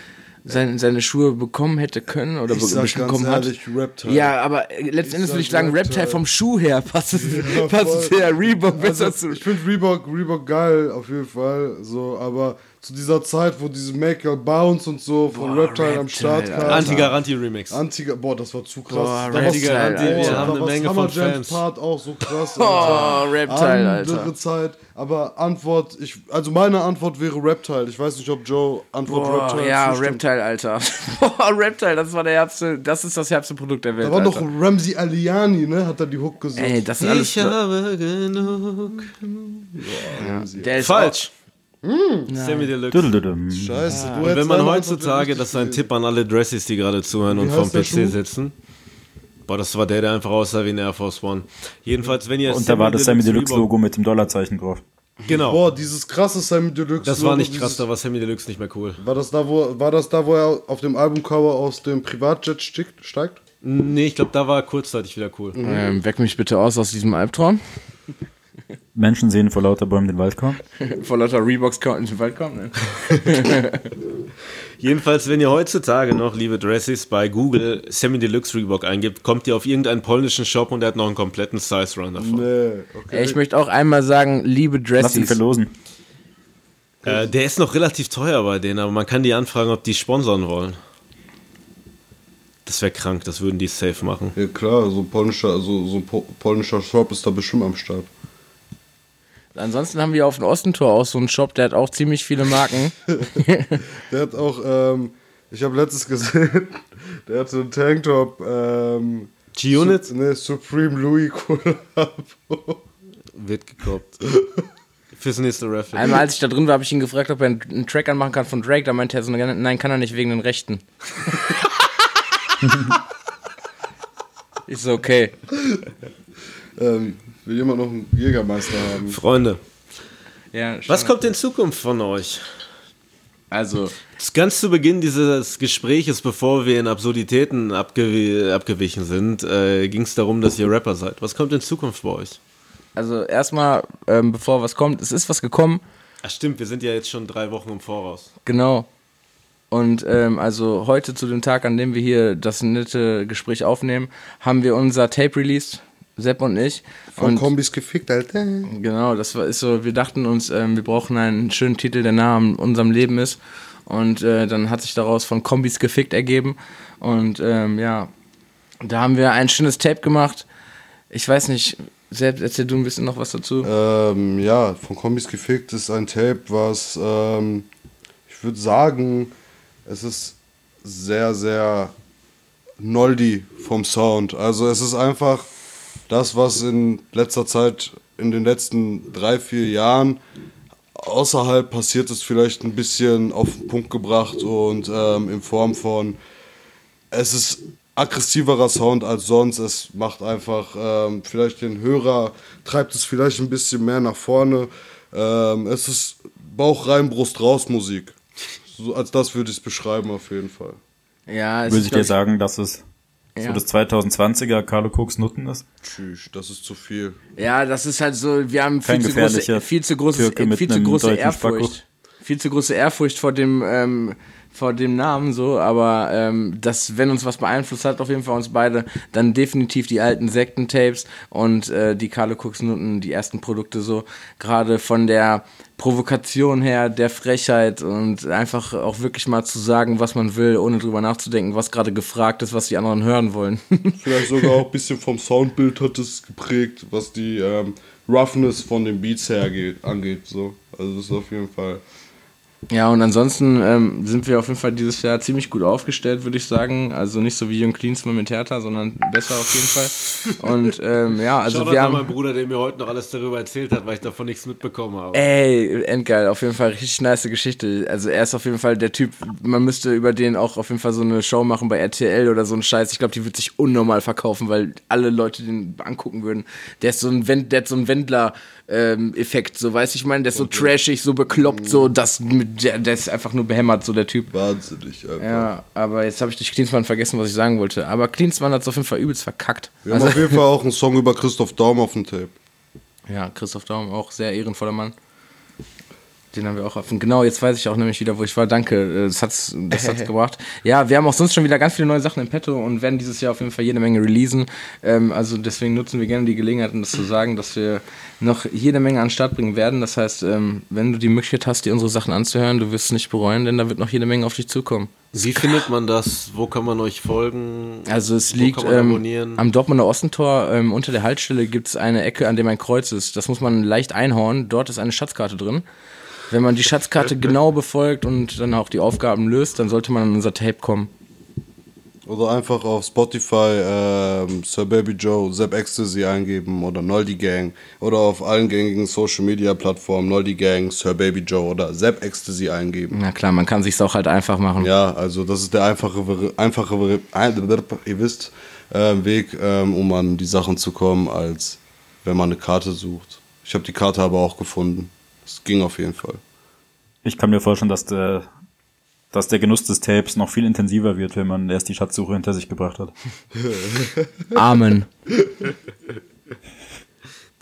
sein, seine Schuhe bekommen hätte können oder Ich sag bestimmt ganz bekommen hat. ehrlich, Reptile. Ja, aber äh, letztendlich würde ich sagen, Reptile. Reptile vom Schuh her *laughs* passt es, Ja, passt der Reebok besser Also, zu. ich finde Reebok, Reebok geil, auf jeden Fall. So, aber zu dieser Zeit, wo diese Make Your Bounce und so von Boah, Reptile am Start kam. Anti-Garantie-Remix. Anti, boah, das war zu krass. Boah, da Reptile, war Alter. Wir da haben eine Menge Summer von Jams Fans. Part auch so krass. Oh, Alter. Reptile, Andere Alter. Zeit. Aber Antwort, ich, also meine Antwort wäre Reptile. Ich weiß nicht, ob Joe Antwort Boah, Reptile ja, zustimmt. Reptile, Alter. *laughs* Boah, Reptile, das war der herbste, das ist das herbste Produkt der Welt. Da war noch Alter. Ramsey Aliani, ne? Hat er die Hook gesungen. Ey, das sind alles. Ich habe genug. Der ist Falsch. Sammy Deluxe. Scheiße, du Und hättest wenn man heutzutage, das ist ein Tipp an alle Dressies, die gerade zuhören und vom PC Schuh? sitzen. Boah, das war der, der einfach aussah wie ein Air Force One. Jedenfalls, wenn ihr Und da war das Sammy Deluxe Logo mit dem Dollarzeichen drauf. Genau. Boah, dieses krasse Sammy Deluxe. das war nicht krass, da war Sammy Deluxe nicht mehr cool. War das da, wo, war das da, wo er auf dem Albumcover aus dem Privatjet steigt? Nee, ich glaube, da war er kurzzeitig wieder cool. Ähm, weck mich bitte aus aus diesem Albtraum. Menschen sehen vor lauter Bäumen den Wald kaum. *laughs* Vor lauter Reeboks in den Wald kommt. Ne? *laughs* Jedenfalls, wenn ihr heutzutage noch, liebe Dressies, bei Google Sammy Deluxe Reebok eingibt, kommt ihr auf irgendeinen polnischen Shop und der hat noch einen kompletten Size Run davon. Nee, okay. Ich möchte auch einmal sagen, liebe Lass ihn Dressies. verlosen. Äh, der ist noch relativ teuer bei denen, aber man kann die anfragen, ob die sponsern wollen. Das wäre krank, das würden die safe machen. Ja klar, so ein polnischer, so, so polnischer Shop ist da bestimmt am Start. Ansonsten haben wir auf dem Ostentor auch so einen Shop, der hat auch ziemlich viele Marken. *laughs* Der hat auch, ähm, ich habe letztens gesehen, *laughs* der hatte einen Tanktop, ähm, G-Unit Su ne, Supreme Louis Collabo. wird gekoppt. Fürs nächste Raffle. Einmal, als ich da drin war, habe ich ihn gefragt, ob er einen, einen Track anmachen kann von Drake. Da meinte er so, nein, kann er nicht wegen den Rechten. *laughs* ich so, okay. ähm, will jemand noch einen Jägermeister haben? Freunde, Ja, was kommt in Zukunft von euch? Also, Ganz zu Beginn dieses Gespräches, bevor wir in Absurditäten abgew abgewichen sind, äh, ging es darum, dass ihr Rapper seid. Was kommt in Zukunft bei euch? also erstmal, ähm, bevor was kommt, es ist was gekommen. Ach stimmt, wir sind ja jetzt schon drei Wochen im Voraus. Genau. Und ähm, also heute zu dem Tag, an dem wir hier das nette Gespräch aufnehmen, haben wir unser Tape released, Sepp und ich. Von und Kombis gefickt, Alter. Genau, das war ist so, wir dachten uns, ähm, wir brauchen einen schönen Titel, der nah an unserem Leben ist. Und äh, dann hat sich daraus von Kombis gefickt ergeben. Und ähm, ja, da haben wir ein schönes Tape gemacht. Ich weiß nicht, selbst erzähl du ein bisschen noch was dazu. Ähm, ja, von Kombis gefickt ist ein Tape, was ähm, ich würde sagen, es ist sehr, sehr noldi vom Sound. Also es ist einfach das, was in letzter Zeit, in den letzten drei, vier Jahren außerhalb passiert ist, vielleicht ein bisschen auf den Punkt gebracht und ähm, in Form von es ist aggressiverer Sound als sonst. Es macht einfach ähm, vielleicht den Hörer, treibt es vielleicht ein bisschen mehr nach vorne. Ähm, es ist Bauch rein, Brust raus Musik. So, als das würde ich es beschreiben auf jeden Fall. Ja, es Würde ist, ich dir sagen, dass es Ja. so das 2020er Carlo Cooks Nutten ist? Tschüss, das ist zu viel. Ja, das ist halt so, wir haben viel Kein zu große, viel zu große, Türke viel zu große deutschen Spacko. Ehrfurcht. Viel zu große Ehrfurcht vor dem, ähm, vor dem Namen so, aber ähm, das, wenn uns was beeinflusst hat, auf jeden Fall uns beide, dann definitiv die alten Sektentapes und äh, die Carlo Cooks Nutten, die ersten Produkte so, gerade von der Provokation her, der Frechheit und einfach auch wirklich mal zu sagen, was man will, ohne drüber nachzudenken, was gerade gefragt ist, was die anderen hören wollen. *laughs* Vielleicht sogar auch ein bisschen vom Soundbild hat es geprägt, was die ähm, Roughness von den Beats her geht, angeht. So. Also das ist auf jeden Fall. Ja, und ansonsten ähm, sind wir auf jeden Fall dieses Jahr ziemlich gut aufgestellt, würde ich sagen. Also nicht so wie Jürgen Klinsmann mit Hertha, sondern besser auf jeden Fall. Und ähm, ja, also Shoutout wir haben. Bruder, der mir heute noch alles darüber erzählt hat, weil ich davon nichts mitbekommen habe. Ey, endgeil, auf jeden Fall richtig nice Geschichte. Also er ist auf jeden Fall der Typ, man müsste über den auch auf jeden Fall so eine Show machen bei RTL oder so ein Scheiß. Ich glaube, die wird sich unnormal verkaufen, weil alle Leute den angucken würden. Der ist so ein Wend, der hat so einen Wendler-Effekt, so weiß ich meine, der ist so trashig, so bekloppt, so das der, der ist einfach nur behämmert, so der Typ. Wahnsinnig einfach. Ja, aber jetzt habe ich durch Klinsmann vergessen, was ich sagen wollte. Aber Klinsmann hat es auf jeden Fall übelst verkackt. Wir haben auf jeden Fall auch einen Song über Christoph Daum auf dem Tape. Ja, Christoph Daum, auch sehr ehrenvoller Mann. Den haben wir auch offen. Genau, jetzt weiß ich auch nämlich wieder, wo ich war. Danke, äh, das hat's, das hat's *laughs* gebracht. Ja, wir haben auch sonst schon wieder ganz viele neue Sachen im Petto und werden dieses Jahr auf jeden Fall jede Menge releasen. Ähm, also deswegen nutzen wir gerne die Gelegenheit, um das zu sagen, dass wir noch jede Menge an den Start bringen werden. Das heißt, ähm, wenn du die Möglichkeit hast, dir unsere Sachen anzuhören, du wirst es nicht bereuen, denn da wird noch jede Menge auf dich zukommen. Wie findet man das? Wo kann man euch folgen? Also es Wo liegt ähm, abonnieren? am Dortmunder Ostentor ähm, unter der Haltestelle gibt es eine Ecke, an dem ein Kreuz ist. Das muss man leicht einhauen. Dort ist eine Schatzkarte drin. Wenn man die Schatzkarte genau befolgt und dann auch die Aufgaben löst, dann sollte man an unser Tape kommen. Oder einfach auf Spotify ähm, Sir Baby Joe, Zap Ecstasy eingeben oder Noldi Gang. Oder auf allen gängigen Social Media Plattformen Noldi Gang, Sir Baby Joe oder Zap Ecstasy eingeben. Na klar, man kann sich's auch halt einfach machen. Ja, also das ist der einfache, einfache ihr wisst, äh, Weg, ähm, um an die Sachen zu kommen, als wenn man eine Karte sucht. Ich habe die Karte aber auch gefunden. Es ging auf jeden Fall. Ich kann mir vorstellen, dass der dass der Genuss des Tapes noch viel intensiver wird, wenn man erst die Schatzsuche hinter sich gebracht hat. *laughs* Amen.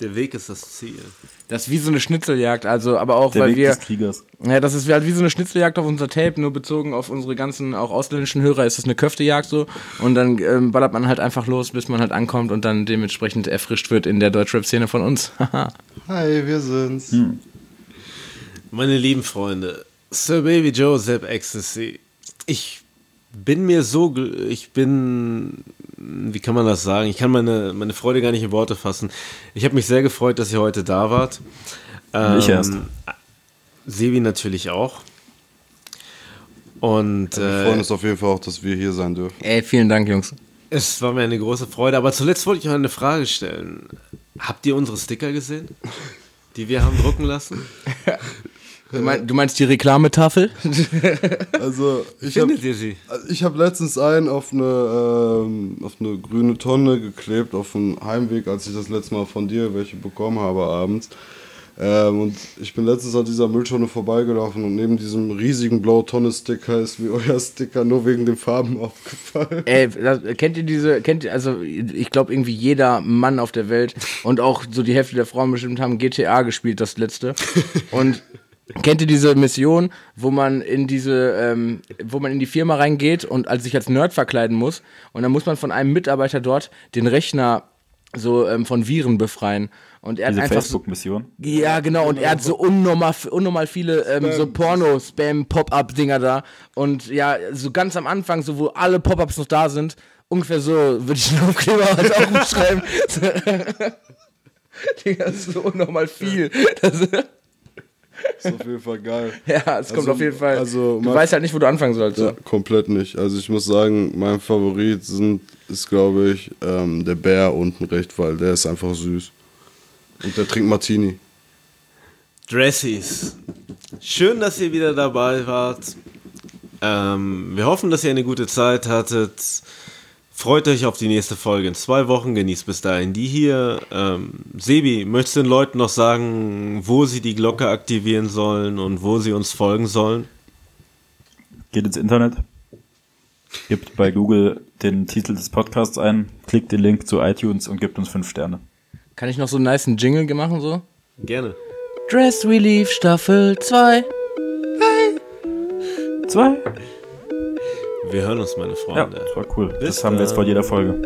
Der Weg ist das Ziel. Das ist wie so eine Schnitzeljagd, also aber auch Der weil Weg wir des Kriegers. ja, das ist halt wie so eine Schnitzeljagd auf unser Tape, nur bezogen auf unsere ganzen auch ausländischen Hörer ist das eine Köftejagd so und dann ähm, ballert man halt einfach los, bis man halt ankommt und dann dementsprechend erfrischt wird in der Deutschrap Szene von uns. *laughs* Hi, wir sind's. Meine lieben Freunde, Sir Baby Joe, Zap Ecstasy. Ich bin mir so, gl- ich bin, wie kann man das sagen? Ich kann meine, meine Freude gar nicht in Worte fassen. Ich habe mich sehr gefreut, dass ihr heute da wart. Ähm, Ich erst. Sebi natürlich auch. Und Wir freuen äh, uns auf jeden Fall auch, dass wir hier sein dürfen. Ey, vielen Dank, Jungs. es war mir eine große Freude. Aber zuletzt wollte ich noch eine Frage stellen. Habt ihr unsere Sticker gesehen? Die wir haben drucken lassen? *laughs* Du, mein, du meinst die Reklametafel? *laughs* Also, ich habe Findet ihr sie? ich hab letztens einen auf eine, ähm, auf eine grüne Tonne geklebt, auf dem Heimweg, als ich das letzte Mal von dir welche bekommen habe abends. Ähm, und ich bin letztens an dieser Mülltonne vorbeigelaufen und neben diesem riesigen Blautonne-Sticker ist mir *laughs* euer Sticker nur wegen den Farben aufgefallen. Ey, das, kennt ihr diese, kennt ihr, also ich glaube irgendwie jeder Mann auf der Welt und auch so die Hälfte der Frauen bestimmt haben GTA gespielt, das letzte. *laughs* Und kennt ihr diese Mission, wo man in diese, ähm, wo man in die Firma reingeht und als sich als Nerd verkleiden muss und dann muss man von einem Mitarbeiter dort den Rechner so ähm, von Viren befreien. Und er hat Diese einfach so, Facebook-Mission. ja, genau, und er hat so unnormal, unnormal viele ähm, so Porno-Spam-Pop-Up-Dinger da. Und ja, so ganz am Anfang, so wo alle Pop-Ups noch da sind, ungefähr so würde ich den Aufkleber halt auch beschreiben. *laughs* *laughs* Digga, das ist so unnormal viel. Das, *laughs* ist auf jeden Fall geil. *laughs* ja, es kommt Also- auf jeden Fall. also du man- weißt halt nicht, wo du anfangen sollst. Ja, komplett nicht. Also ich muss sagen, mein Favorit sind, ist, glaube ich, ähm, der Bär unten recht, weil der ist einfach süß. Und der trinkt Martini. Dressies. Schön, dass ihr wieder dabei wart. Ähm, wir hoffen, dass ihr eine gute Zeit hattet. Freut euch auf die nächste Folge in zwei Wochen. Genießt bis dahin die hier. Ähm, Sebi, möchtest du den Leuten noch sagen, wo sie die Glocke aktivieren sollen und wo sie uns folgen sollen? Geht ins Internet, gebt bei Google den Titel des Podcasts ein, klickt den Link zu iTunes und gebt uns fünf Sterne. Kann ich noch so einen nice Jingle machen, so? Gerne. Dress Relief Staffel 2. Zwei? Wir hören uns, meine Ja, Freunde. das war cool. Bis das haben wir jetzt vor dann. jeder Folge.